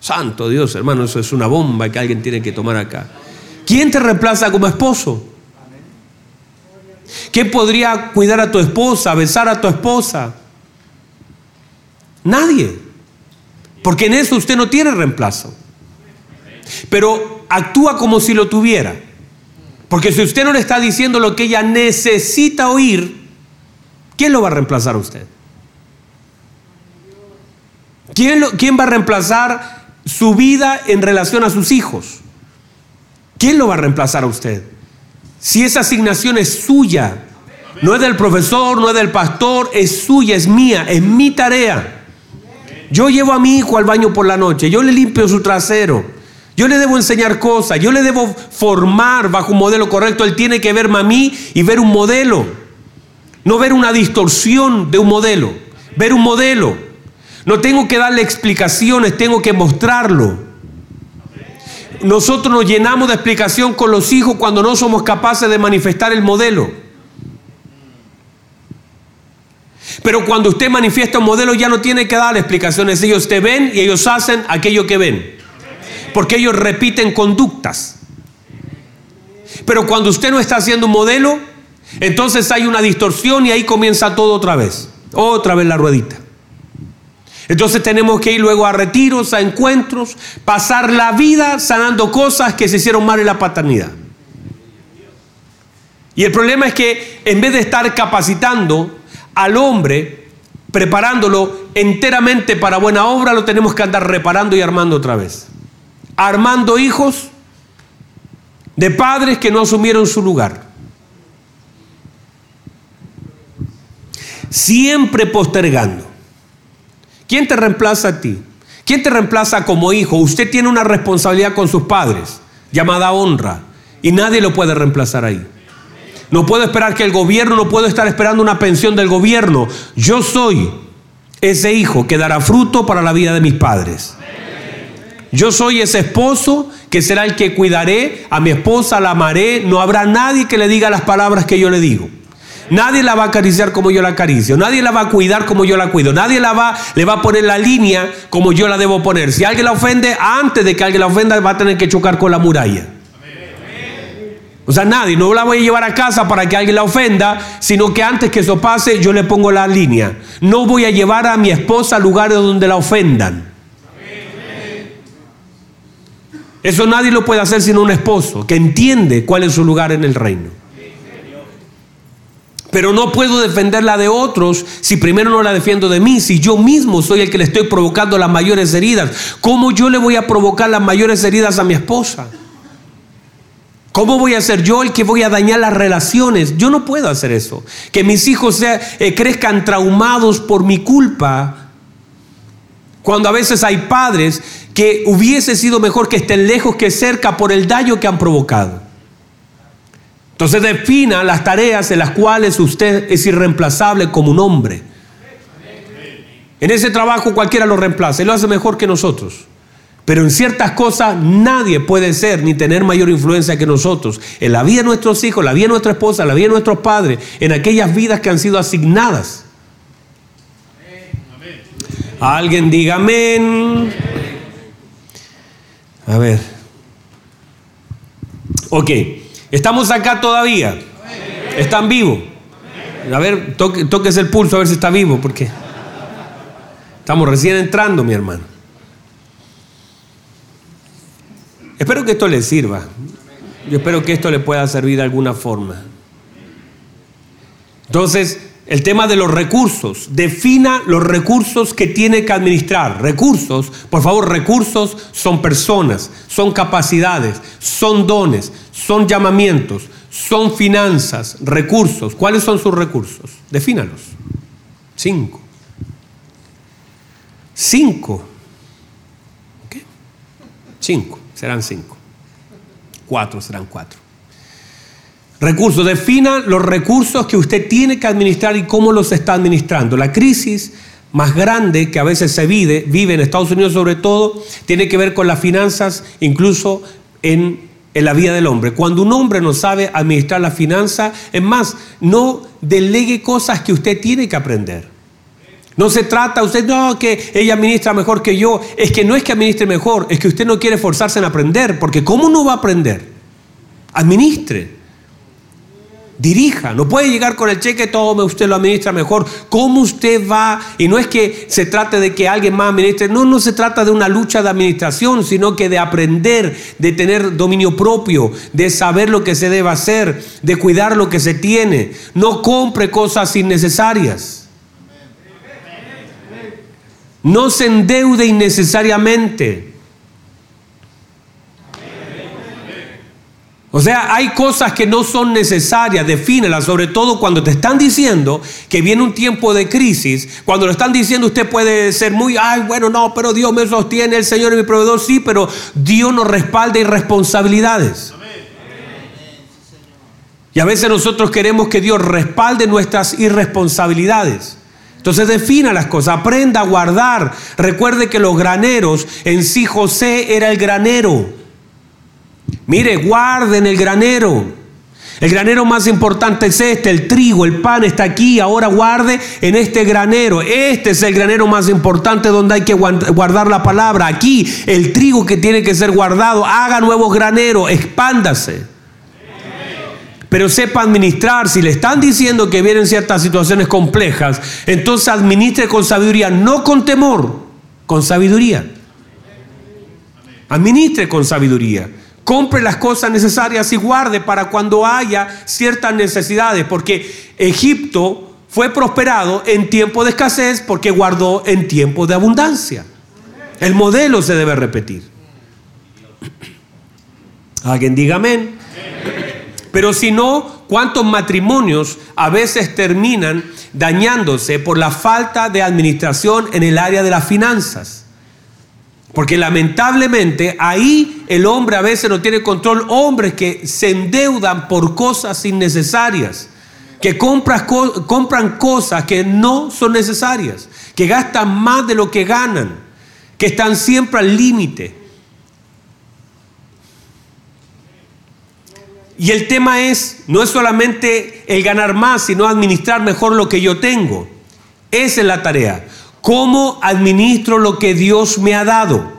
Santo Dios, hermano, eso es una bomba que alguien tiene que tomar acá. ¿Quién te reemplaza como esposo? ¿Quién podría cuidar a tu esposa, besar a tu esposa? Nadie. Porque en eso usted no tiene reemplazo. Pero actúa como si lo tuviera. Porque si usted no le está diciendo lo que ella necesita oír, ¿Quién lo va a reemplazar a usted? ¿Quién, ¿Quién, va a reemplazar su vida en relación a sus hijos? ¿Quién lo va a reemplazar a usted? Si esa asignación es suya, no es del profesor, no es del pastor, es suya, es mía, es mi tarea. Yo llevo a mi hijo al baño por la noche, yo le limpio su trasero, yo le debo enseñar cosas, yo le debo formar bajo un modelo correcto. Él tiene que verme a mí y ver un modelo. No ver una distorsión de un modelo, ver un modelo. No tengo que darle explicaciones, tengo que mostrarlo. Nosotros nos llenamos de explicación con los hijos cuando no somos capaces de manifestar el modelo. Pero cuando usted manifiesta un modelo ya no tiene que darle explicaciones. Ellos te ven y ellos hacen aquello que ven. Porque ellos repiten conductas. Pero cuando usted no está haciendo un modelo, entonces hay una distorsión y ahí comienza todo otra vez. Otra vez la ruedita. Entonces tenemos que ir luego a retiros, a encuentros, pasar la vida sanando cosas que se hicieron mal en la paternidad. Y el problema es que en vez de estar capacitando al hombre, preparándolo enteramente para buena obra, lo tenemos que andar reparando y armando otra vez. Armando hijos de padres que no asumieron su lugar. siempre postergando. ¿Quién te reemplaza a ti? ¿Quién te reemplaza como hijo? Usted tiene una responsabilidad con sus padres, llamada honra, y nadie lo puede reemplazar ahí. No puedo esperar que el gobierno, no puedo estar esperando una pensión del gobierno. Yo soy ese hijo que dará fruto para la vida de mis padres. Yo soy ese esposo que será el que cuidaré a mi esposa, la amaré. No habrá nadie que le diga las palabras que yo le digo. Nadie la va a acariciar como yo la acaricio. Nadie la va a cuidar como yo la cuido. Nadie la va, le va a poner la línea como yo la debo poner. Si alguien la ofende, antes de que alguien la ofenda, va a tener que chocar con la muralla. O sea, nadie, no la voy a llevar a casa para que alguien la ofenda, sino que antes que eso pase, yo le pongo la línea. No voy a llevar a mi esposa a lugares donde la ofendan. Eso nadie lo puede hacer sino un esposo que entiende cuál es su lugar en el reino. Pero no puedo defenderla de otros si primero no la defiendo de mí, si yo mismo soy el que le estoy provocando las mayores heridas. ¿Cómo yo le voy a provocar las mayores heridas a mi esposa? ¿Cómo voy a ser yo el que voy a dañar las relaciones? Yo no puedo hacer eso. Que mis hijos eh, crezcan traumados por mi culpa, Cuando a veces hay padres que hubiese sido mejor que estén lejos que cerca por el daño que han provocado. Entonces defina las tareas en las cuales usted es irreemplazable como un hombre. En ese trabajo cualquiera lo reemplaza y lo hace mejor que nosotros. Pero en ciertas cosas nadie puede ser ni tener mayor influencia que nosotros. En la vida de nuestros hijos, la vida de nuestra esposa, la vida de nuestros padres, en aquellas vidas que han sido asignadas. Alguien diga amén. A ver. Ok, estamos acá todavía. ¿Están vivos? A ver, toque, toques el pulso a ver si está vivo, porque estamos recién entrando, mi hermano. Espero que esto le sirva. Yo espero que esto le pueda servir de alguna forma. Entonces, el tema de los recursos. Defina los recursos que tiene que administrar. Recursos, por favor, recursos son personas, son capacidades, son dones, son llamamientos, son finanzas, recursos. ¿Cuáles son sus recursos? Defínalos. Cinco. Cinco. ¿Qué? Cinco serán cinco. Cuatro serán cuatro. Recursos, defina los recursos que usted tiene que administrar y cómo los está administrando. La crisis más grande que a veces se vive, vive en Estados Unidos sobre todo, tiene que ver con las finanzas, incluso en, en la vida del hombre. Cuando un hombre no sabe administrar la finanza, es más, no delegue cosas que usted tiene que aprender. No se trata, usted no, que ella administra mejor que yo. Es que no es que administre mejor, es que usted no quiere esforzarse en aprender, porque ¿cómo no va a aprender? Administre. Dirija, no puede llegar con el cheque, todo usted lo administra mejor. ¿Cómo usted va? Y no es que se trate de que alguien más administre, no, no se trata de una lucha de administración, sino que de aprender, de tener dominio propio, de saber lo que se debe hacer, de cuidar lo que se tiene. No compre cosas innecesarias. No se endeude innecesariamente. O sea, hay cosas que no son necesarias, defínelas, sobre todo cuando te están diciendo que viene un tiempo de crisis. Cuando lo están diciendo, usted puede ser muy, ay, bueno, no, pero Dios me sostiene, el Señor es mi proveedor, sí, pero Dios nos respalda irresponsabilidades. Y a veces nosotros queremos que Dios respalde nuestras irresponsabilidades. Entonces defina las cosas, aprenda a guardar. Recuerde que los graneros, en sí José era el granero. Mire, guarden el granero. El granero más importante es este, el trigo, el pan está aquí, ahora guarde en este granero. Este es el granero más importante donde hay que guardar la palabra. Aquí el trigo que tiene que ser guardado, haga nuevos graneros, expándase pero sepa administrar. Si le están diciendo que vienen ciertas situaciones complejas, entonces administre con sabiduría, no con temor, con sabiduría. Administre con sabiduría. Compre las cosas necesarias y guarde para cuando haya ciertas necesidades, porque Egipto fue prosperado en tiempo de escasez porque guardó en tiempo de abundancia. El modelo se debe repetir. Alguien diga amén. Pero si no, ¿cuántos matrimonios a veces terminan dañándose por la falta de administración en el área de las finanzas? Porque lamentablemente ahí el hombre a veces no tiene control. Hombres que se endeudan por cosas innecesarias, que compran, cosas que no son necesarias, que gastan más de lo que ganan, que están siempre al límite. Y el tema es, no es solamente el ganar más, sino administrar mejor lo que yo tengo. Esa es la tarea. ¿Cómo administro lo que Dios me ha dado?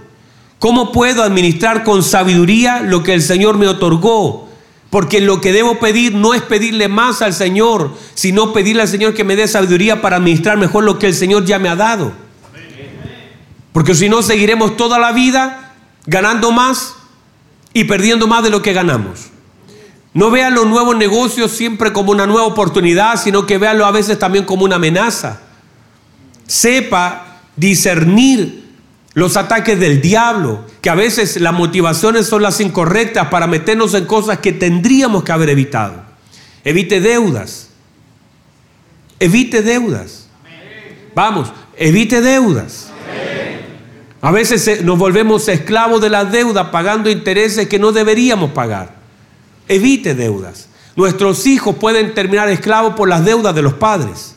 ¿Cómo puedo administrar con sabiduría lo que el Señor me otorgó? Porque lo que debo pedir no es pedirle más al Señor, sino pedirle al Señor que me dé sabiduría para administrar mejor lo que el Señor ya me ha dado. Porque si no, seguiremos toda la vida ganando más y perdiendo más de lo que ganamos. No vea los nuevos negocios siempre como una nueva oportunidad, sino que véalo a veces también como una amenaza. Sepa discernir los ataques del diablo, que a veces las motivaciones son las incorrectas para meternos en cosas que tendríamos que haber evitado. Evite deudas. Evite deudas. Vamos, evite deudas. A veces nos volvemos esclavos de la deuda pagando intereses que no deberíamos pagar. Evite deudas. Nuestros hijos pueden terminar esclavos por las deudas de los padres.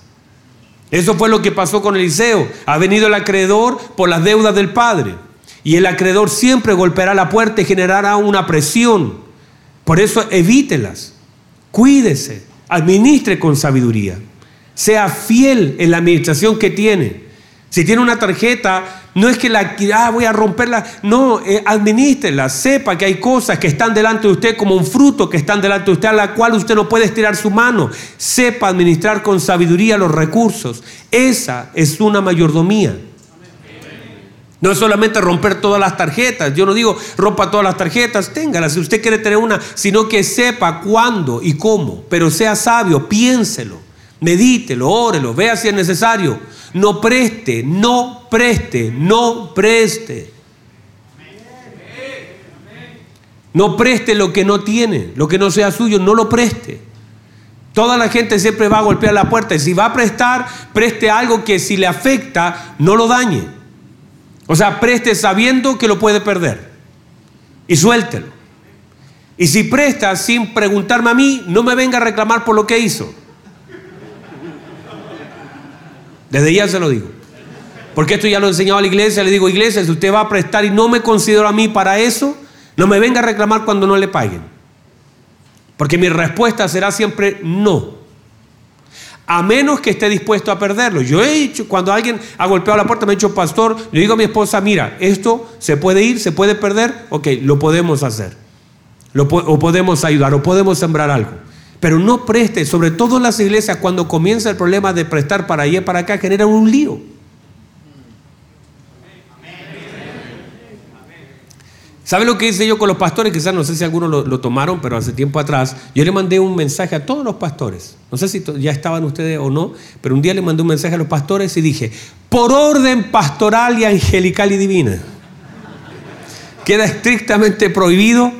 Eso fue lo que pasó con Eliseo. Ha venido el acreedor por las deudas del padre. Y el acreedor siempre golpeará la puerta y generará una presión. Por eso evítelas. Cuídese. Administre con sabiduría. Sea fiel en la administración que tiene. Si tiene una tarjeta, no es que la ah, voy a romperla. No, eh, administrela. Sepa que hay cosas que están delante de usted como un fruto que están delante de usted a la cual usted no puede estirar su mano. Sepa administrar con sabiduría los recursos. Esa es una mayordomía. No es solamente romper todas las tarjetas. Yo no digo rompa todas las tarjetas, téngalas si usted quiere tener una, sino que sepa cuándo y cómo. Pero sea sabio, piénselo, medítelo, órelo, vea si es necesario. No preste, no preste, no preste. No preste lo que no tiene, lo que no sea suyo, no lo preste. Toda la gente siempre va a golpear la puerta y si va a prestar, preste algo que si le afecta, no lo dañe. O sea, preste sabiendo que lo puede perder y suéltelo. Y si presta sin preguntarme a mí, no me venga a reclamar por lo que hizo. Desde ya se lo digo. Porque esto ya lo he enseñado a la iglesia. Le digo, iglesia, si usted va a prestar y no me considero a mí para eso, no me venga a reclamar cuando no le paguen. Porque mi respuesta será siempre no. A menos que esté dispuesto a perderlo. Yo he dicho, cuando alguien ha golpeado la puerta, me ha dicho, pastor, le digo a mi esposa, mira, esto se puede ir, se puede perder, ok, lo podemos hacer. O podemos ayudar, o podemos sembrar algo. Pero no preste, sobre todo en las iglesias, cuando comienza el problema de prestar para allá y para acá, genera un lío. ¿Sabe lo que hice yo con los pastores? Quizás no sé si algunos lo, tomaron, pero hace tiempo atrás yo le mandé un mensaje a todos los pastores. No sé si ya estaban ustedes o no, pero un día le mandé un mensaje a los pastores y dije, por orden pastoral y angelical y divina, queda estrictamente prohibido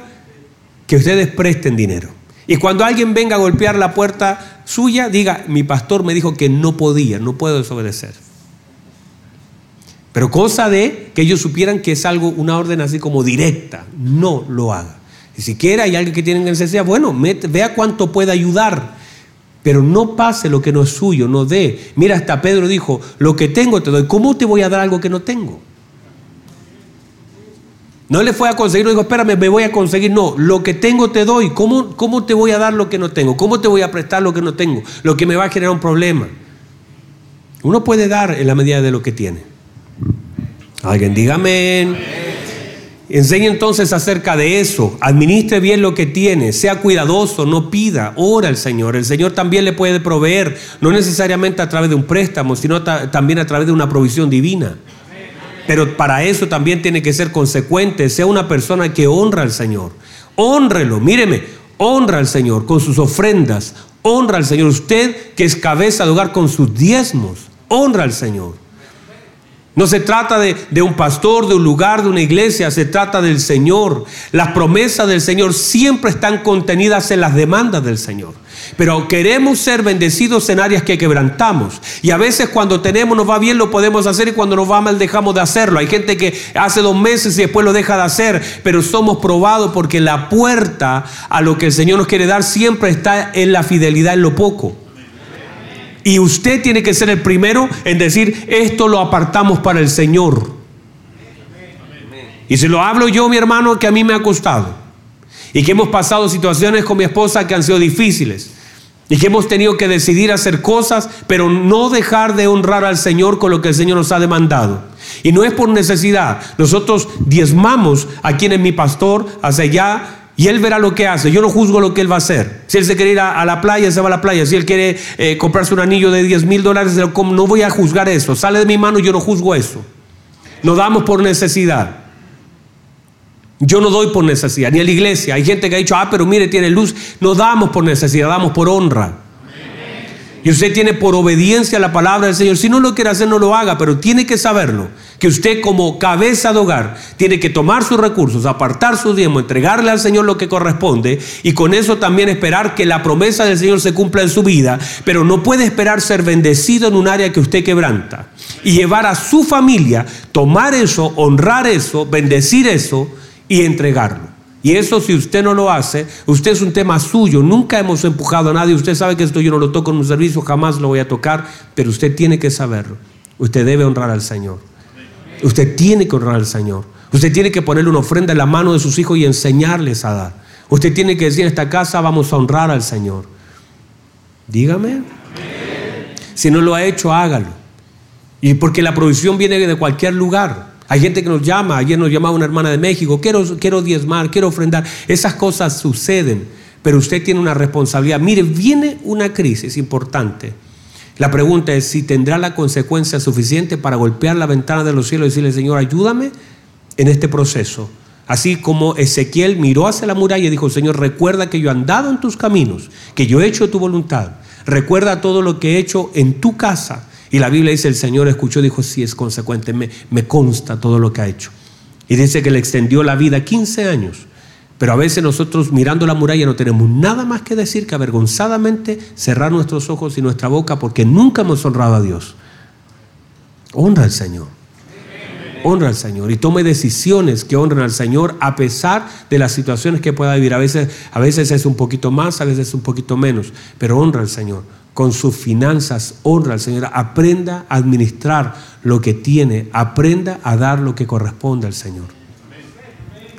que ustedes presten dinero. Y cuando alguien venga a golpear la puerta suya, diga, mi pastor me dijo que no podía, no puedo desobedecer. Pero cosa de que ellos supieran que es algo, una orden así como directa, no lo haga. Y si quiere, hay alguien que tiene necesidad, bueno, vea cuánto puede ayudar. Pero no pase lo que no es suyo, no dé. Mira, hasta Pedro dijo, lo que tengo te doy. ¿Cómo te voy a dar algo que no tengo? No le fue a conseguir, no dijo, espérame, me voy a conseguir. No, lo que tengo te doy. ¿Cómo, ¿Cómo te voy a dar lo que no tengo? ¿Cómo te voy a prestar lo que no tengo? Lo que me va a generar un problema. Uno puede dar en la medida de lo que tiene. Alguien diga amén. Enseñe entonces acerca de eso. Administre bien lo que tiene. Sea cuidadoso, no pida. Ora al Señor. El Señor también le puede proveer, no necesariamente a través de un préstamo, sino también a través de una provisión divina. Pero para eso también tiene que ser consecuente, sea una persona que honra al Señor. Honrelo, míreme, honra al Señor con sus ofrendas, honra al Señor. Usted que es cabeza de hogar con sus diezmos, honra al Señor. No se trata de, de, un pastor, de un lugar, de una iglesia, se trata del Señor. Las promesas del Señor siempre están contenidas en las demandas del Señor. Pero queremos ser bendecidos en áreas que quebrantamos. Y a veces cuando tenemos, nos va bien, lo podemos hacer y cuando nos va mal, dejamos de hacerlo. Hay gente que hace dos meses y después lo deja de hacer, pero somos probados porque la puerta a lo que el Señor nos quiere dar siempre está en la fidelidad en lo poco. Y usted tiene que ser el primero en decir, esto lo apartamos para el Señor. Y se lo hablo yo, mi hermano, que a mí me ha costado. Y que hemos pasado situaciones con mi esposa que han sido difíciles. Y que hemos tenido que decidir hacer cosas, pero no dejar de honrar al Señor con lo que el Señor nos ha demandado. Y no es por necesidad. Nosotros diezmamos a quien es mi pastor hacia allá y él verá lo que hace. Yo no juzgo lo que él va a hacer. Si él se quiere ir a, la playa, se va a la playa. Si él quiere eh, comprarse un anillo de 10 mil dólares, no voy a juzgar eso. Sale de mi mano, yo no juzgo eso. Lo damos por necesidad. Yo no doy por necesidad, ni a la iglesia. Hay gente que ha dicho, ah, pero mire, tiene luz. No damos por necesidad, damos por honra. Y usted tiene por obediencia la palabra del Señor. Si no lo quiere hacer, no lo haga, pero tiene que saberlo. Que usted como cabeza de hogar tiene que tomar sus recursos, apartar su diezmo, entregarle al Señor lo que corresponde y con eso también esperar que la promesa del Señor se cumpla en su vida. Pero no puede esperar ser bendecido en un área que usted quebranta. Y llevar a su familia, tomar eso, honrar eso, bendecir eso y entregarlo. Y eso si usted no lo hace, usted es un tema suyo, nunca hemos empujado a nadie, usted sabe que esto yo no lo toco en un servicio, jamás lo voy a tocar, pero usted tiene que saberlo. Usted debe honrar al Señor. Usted tiene que honrar al Señor. Usted tiene que ponerle una ofrenda en la mano de sus hijos y enseñarles a dar. Usted tiene que decir en esta casa vamos a honrar al Señor. Dígame. Si no lo ha hecho, hágalo. Y porque la provisión viene de cualquier lugar. Hay gente que nos llama, ayer nos llamaba una hermana de México, quiero, quiero diezmar, quiero ofrendar. Esas cosas suceden, pero usted tiene una responsabilidad. Mire, viene una crisis importante. La pregunta es si tendrá la consecuencia suficiente para golpear la ventana de los cielos y decirle, Señor, ayúdame en este proceso. Así como Ezequiel miró hacia la muralla y dijo, Señor, recuerda que yo he andado en tus caminos, que yo he hecho tu voluntad. Recuerda todo lo que he hecho en tu casa y la Biblia dice, el Señor escuchó dijo, sí, es consecuente, me, me consta todo lo que ha hecho. Y dice que le extendió la vida 15 años. Pero a veces nosotros mirando la muralla no tenemos nada más que decir que avergonzadamente cerrar nuestros ojos y nuestra boca porque nunca hemos honrado a Dios. Honra al Señor. Honra al Señor y tome decisiones que honren al Señor a pesar de las situaciones que pueda vivir. A veces, a veces es un poquito más, a veces es un poquito menos, pero honra al Señor con sus finanzas, honra al Señor, aprenda a administrar lo que tiene, aprenda a dar lo que corresponde al Señor.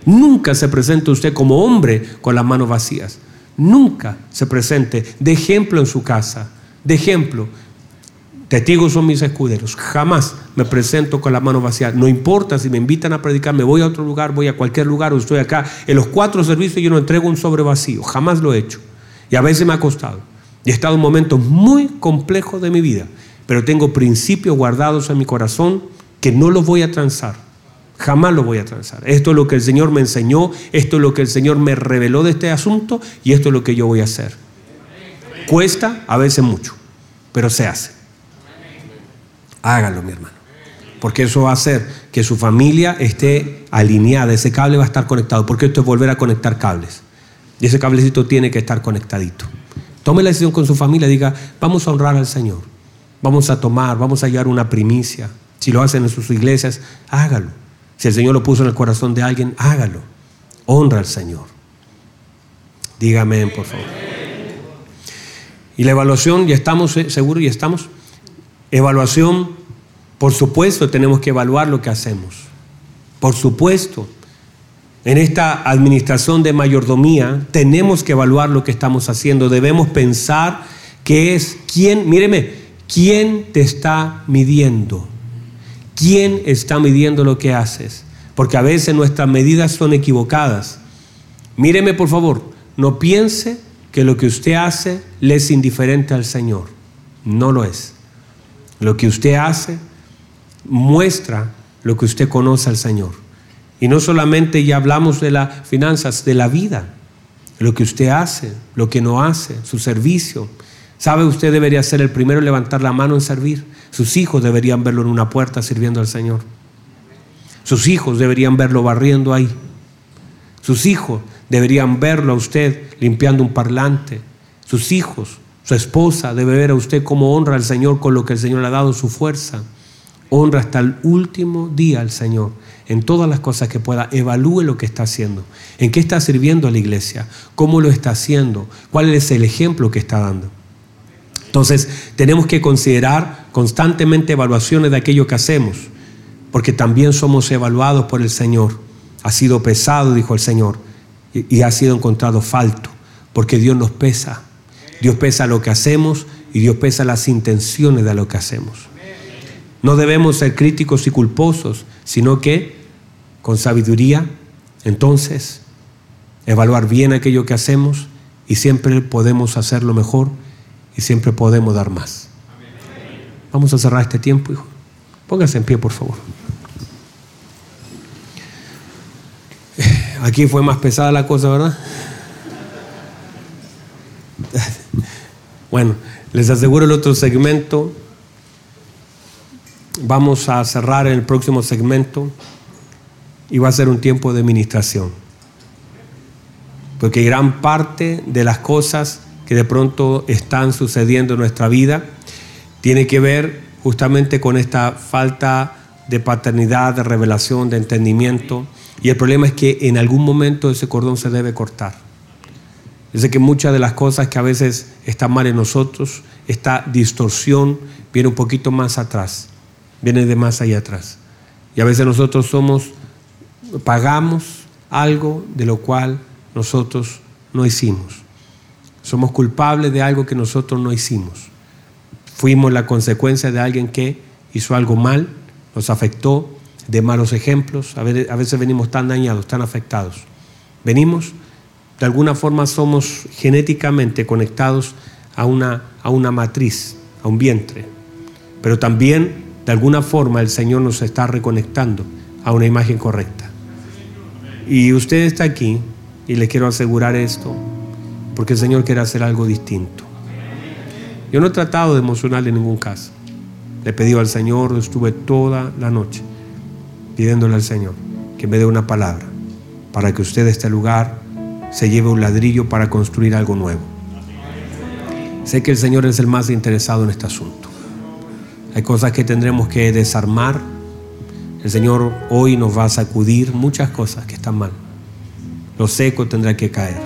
Nunca se presente usted como hombre con las manos vacías. Nunca se presente de ejemplo en su casa, de ejemplo. Testigos son mis escuderos. Jamás me presento con las manos vacías. No importa si me invitan a predicar, me voy a otro lugar, voy a cualquier lugar o estoy acá. En los cuatro servicios yo no entrego un sobre vacío. Jamás lo he hecho. Y a veces me ha costado. Y he estado en momentos muy complejos de mi vida, pero tengo principios guardados en mi corazón que no los voy a transar. Jamás los voy a transar. Esto es lo que el Señor me enseñó, esto es lo que el Señor me reveló de este asunto y esto es lo que yo voy a hacer. Cuesta a veces mucho, pero se hace. Hágalo, mi hermano. Porque eso va a hacer que su familia esté alineada, ese cable va a estar conectado, porque esto es volver a conectar cables. Y ese cablecito tiene que estar conectadito. Tome la decisión con su familia, diga, vamos a honrar al Señor, vamos a tomar, vamos a hallar una primicia. Si lo hacen en sus iglesias, hágalo. Si el Señor lo puso en el corazón de alguien, hágalo. Honra al Señor. Dígame, por favor. Y la evaluación, ya estamos eh, seguros, ya estamos. Evaluación, por supuesto, tenemos que evaluar lo que hacemos. Por supuesto. En esta administración de mayordomía tenemos que evaluar lo que estamos haciendo. Debemos pensar que es quién, míreme, quién te está midiendo. ¿Quién está midiendo lo que haces? Porque a veces nuestras medidas son equivocadas. Míreme por favor, no piense que lo que usted hace le es indiferente al Señor. No lo es. Lo que usted hace muestra lo que usted conoce al Señor. Y no solamente ya hablamos de las finanzas, de la vida, lo que usted hace, lo que no hace, su servicio. ¿Sabe? Usted debería ser el primero en levantar la mano en servir. Sus hijos deberían verlo en una puerta sirviendo al Señor. Sus hijos deberían verlo barriendo ahí. Sus hijos deberían verlo a usted limpiando un parlante. Sus hijos, su esposa debe ver a usted cómo honra al Señor con lo que el Señor le ha dado su fuerza. Honra hasta el último día al Señor en todas las cosas que pueda, evalúe lo que está haciendo, en qué está sirviendo a la iglesia, cómo lo está haciendo, cuál es el ejemplo que está dando. Entonces, tenemos que considerar constantemente evaluaciones de aquello que hacemos, porque también somos evaluados por el Señor. Ha sido pesado, dijo el Señor, y, ha sido encontrado falto, porque Dios nos pesa. Dios pesa lo que hacemos y Dios pesa las intenciones de lo que hacemos. No debemos ser críticos y culposos, sino que con sabiduría, entonces, evaluar bien aquello que hacemos y siempre podemos hacerlo mejor y siempre podemos dar más. Vamos a cerrar este tiempo, hijo. Póngase en pie, por favor. Aquí fue más pesada la cosa, ¿verdad? Bueno, Les aseguro el otro segmento. Vamos a cerrar el próximo segmento y va a ser un tiempo de ministración. Porque gran parte de las cosas que de pronto están sucediendo en nuestra vida tiene que ver justamente con esta falta de paternidad, de revelación, de entendimiento. Y el problema es que en algún momento ese cordón se debe cortar. Dice que muchas de las cosas que a veces están mal en nosotros, esta distorsión viene un poquito más atrás, viene de más allá atrás. Y a veces nosotros somos, pagamos algo de lo cual nosotros no hicimos. Somos culpables de algo que nosotros no hicimos. Fuimos la consecuencia de alguien que hizo algo mal, nos afectó, de malos ejemplos. A veces venimos tan dañados, tan afectados. Venimos de alguna forma somos genéticamente conectados a una, a una matriz, a un vientre. Pero también, de alguna forma, el Señor nos está reconectando a una imagen correcta. Y usted está aquí, y le quiero asegurar esto, porque el Señor quiere hacer algo distinto. Yo no he tratado de emocionarle en ningún caso. Le pedí al Señor, estuve toda la noche pidiéndole al Señor que me dé una palabra para que usted de este lugar se lleve un ladrillo para construir algo nuevo. Sé que el Señor es el más interesado en este asunto. Hay cosas que tendremos que desarmar. El Señor hoy nos va a sacudir muchas cosas que están mal. Lo seco tendrá que caer.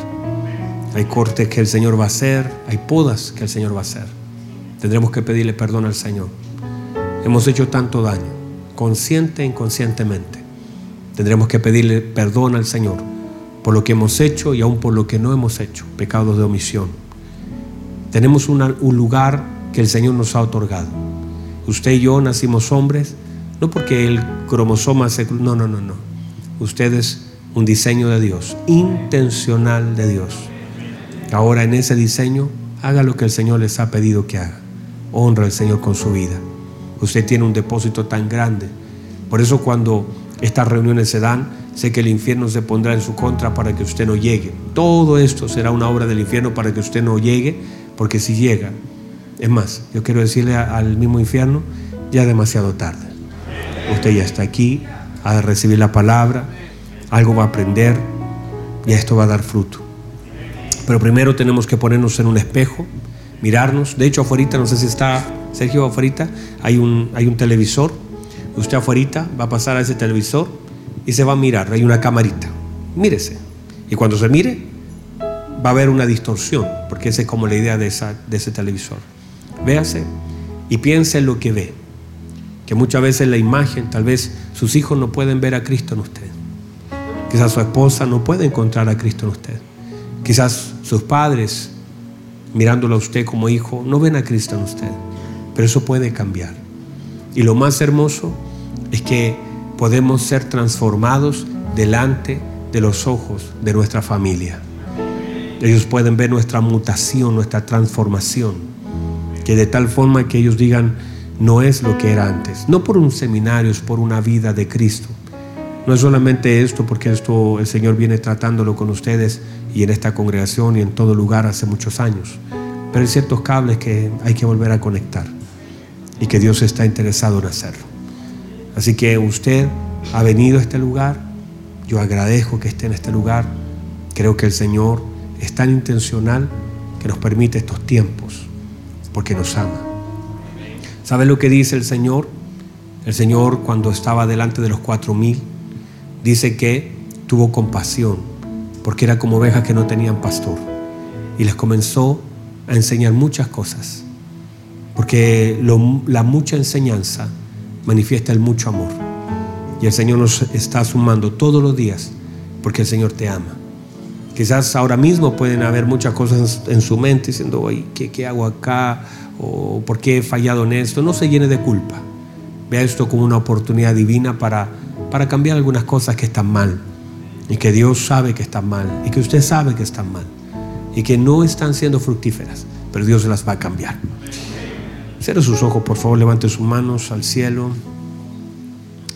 Hay cortes que el Señor va a hacer, hay podas que el Señor va a hacer. Tendremos que pedirle perdón al Señor. Hemos hecho tanto daño, consciente e inconscientemente. Tendremos que pedirle perdón al Señor por lo que hemos hecho y aún por lo que no hemos hecho, pecados de omisión. Tenemos un lugar que el Señor nos ha otorgado. Usted y yo nacimos hombres, no porque el cromosoma se... No, no, no, no. Usted es un diseño de Dios, intencional de Dios. Ahora en ese diseño, haga lo que el Señor les ha pedido que haga. Honra al Señor con su vida. Usted tiene un depósito tan grande. Por eso cuando estas reuniones se dan, Sé que el infierno se pondrá en su contra para que usted no llegue. Todo esto será una obra del infierno para que usted no llegue, porque si llega, es más, yo quiero decirle al mismo infierno, ya demasiado tarde. Usted ya está aquí, de recibir la palabra, algo va a aprender y esto va a dar fruto. Pero primero tenemos que ponernos en un espejo, mirarnos. De hecho, afuera, no sé si está Sergio afuera, hay un, hay un televisor. Usted afuera va a pasar a ese televisor y se va a mirar, hay una camarita. Mírese. Y cuando se mire, va a haber una distorsión, porque esa es como la idea de, esa, de ese televisor. Véase y piense en lo que ve. Que muchas veces la imagen, tal vez sus hijos no pueden ver a Cristo en usted. Quizás su esposa no puede encontrar a Cristo en usted. Quizás sus padres, mirándolo a usted como hijo, no ven a Cristo en usted. Pero eso puede cambiar. Y lo más hermoso es que podemos ser transformados delante de los ojos de nuestra familia. Ellos pueden ver nuestra mutación, nuestra transformación, que de tal forma que ellos digan, no es lo que era antes. No por un seminario, es por una vida de Cristo. No es solamente esto, porque esto el Señor viene tratándolo con ustedes y en esta congregación y en todo lugar hace muchos años. Pero hay ciertos cables que hay que volver a conectar y que Dios está interesado en hacerlo. Así que usted ha venido a este lugar, yo agradezco que esté en este lugar, creo que el Señor es tan intencional que nos permite estos tiempos, porque nos ama. ¿Sabe lo que dice el Señor? El Señor cuando estaba delante de los cuatro mil, dice que tuvo compasión, porque era como ovejas que no tenían pastor, y les comenzó a enseñar muchas cosas, porque la mucha enseñanza manifiesta el mucho amor. Y el Señor nos está sumando todos los días porque el Señor te ama. Quizás ahora mismo pueden haber muchas cosas en su mente diciendo, ¿qué, ¿qué hago acá? ¿O por qué he fallado en esto? No se llene de culpa. Vea esto como una oportunidad divina para, para cambiar algunas cosas que están mal. Y que Dios sabe que están mal. Y que usted sabe que están mal. Y que no están siendo fructíferas. Pero Dios las va a cambiar. Cierre sus ojos, por favor, levante sus manos al cielo.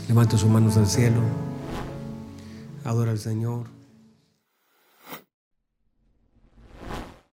Levante sus manos al cielo. Adora al Señor.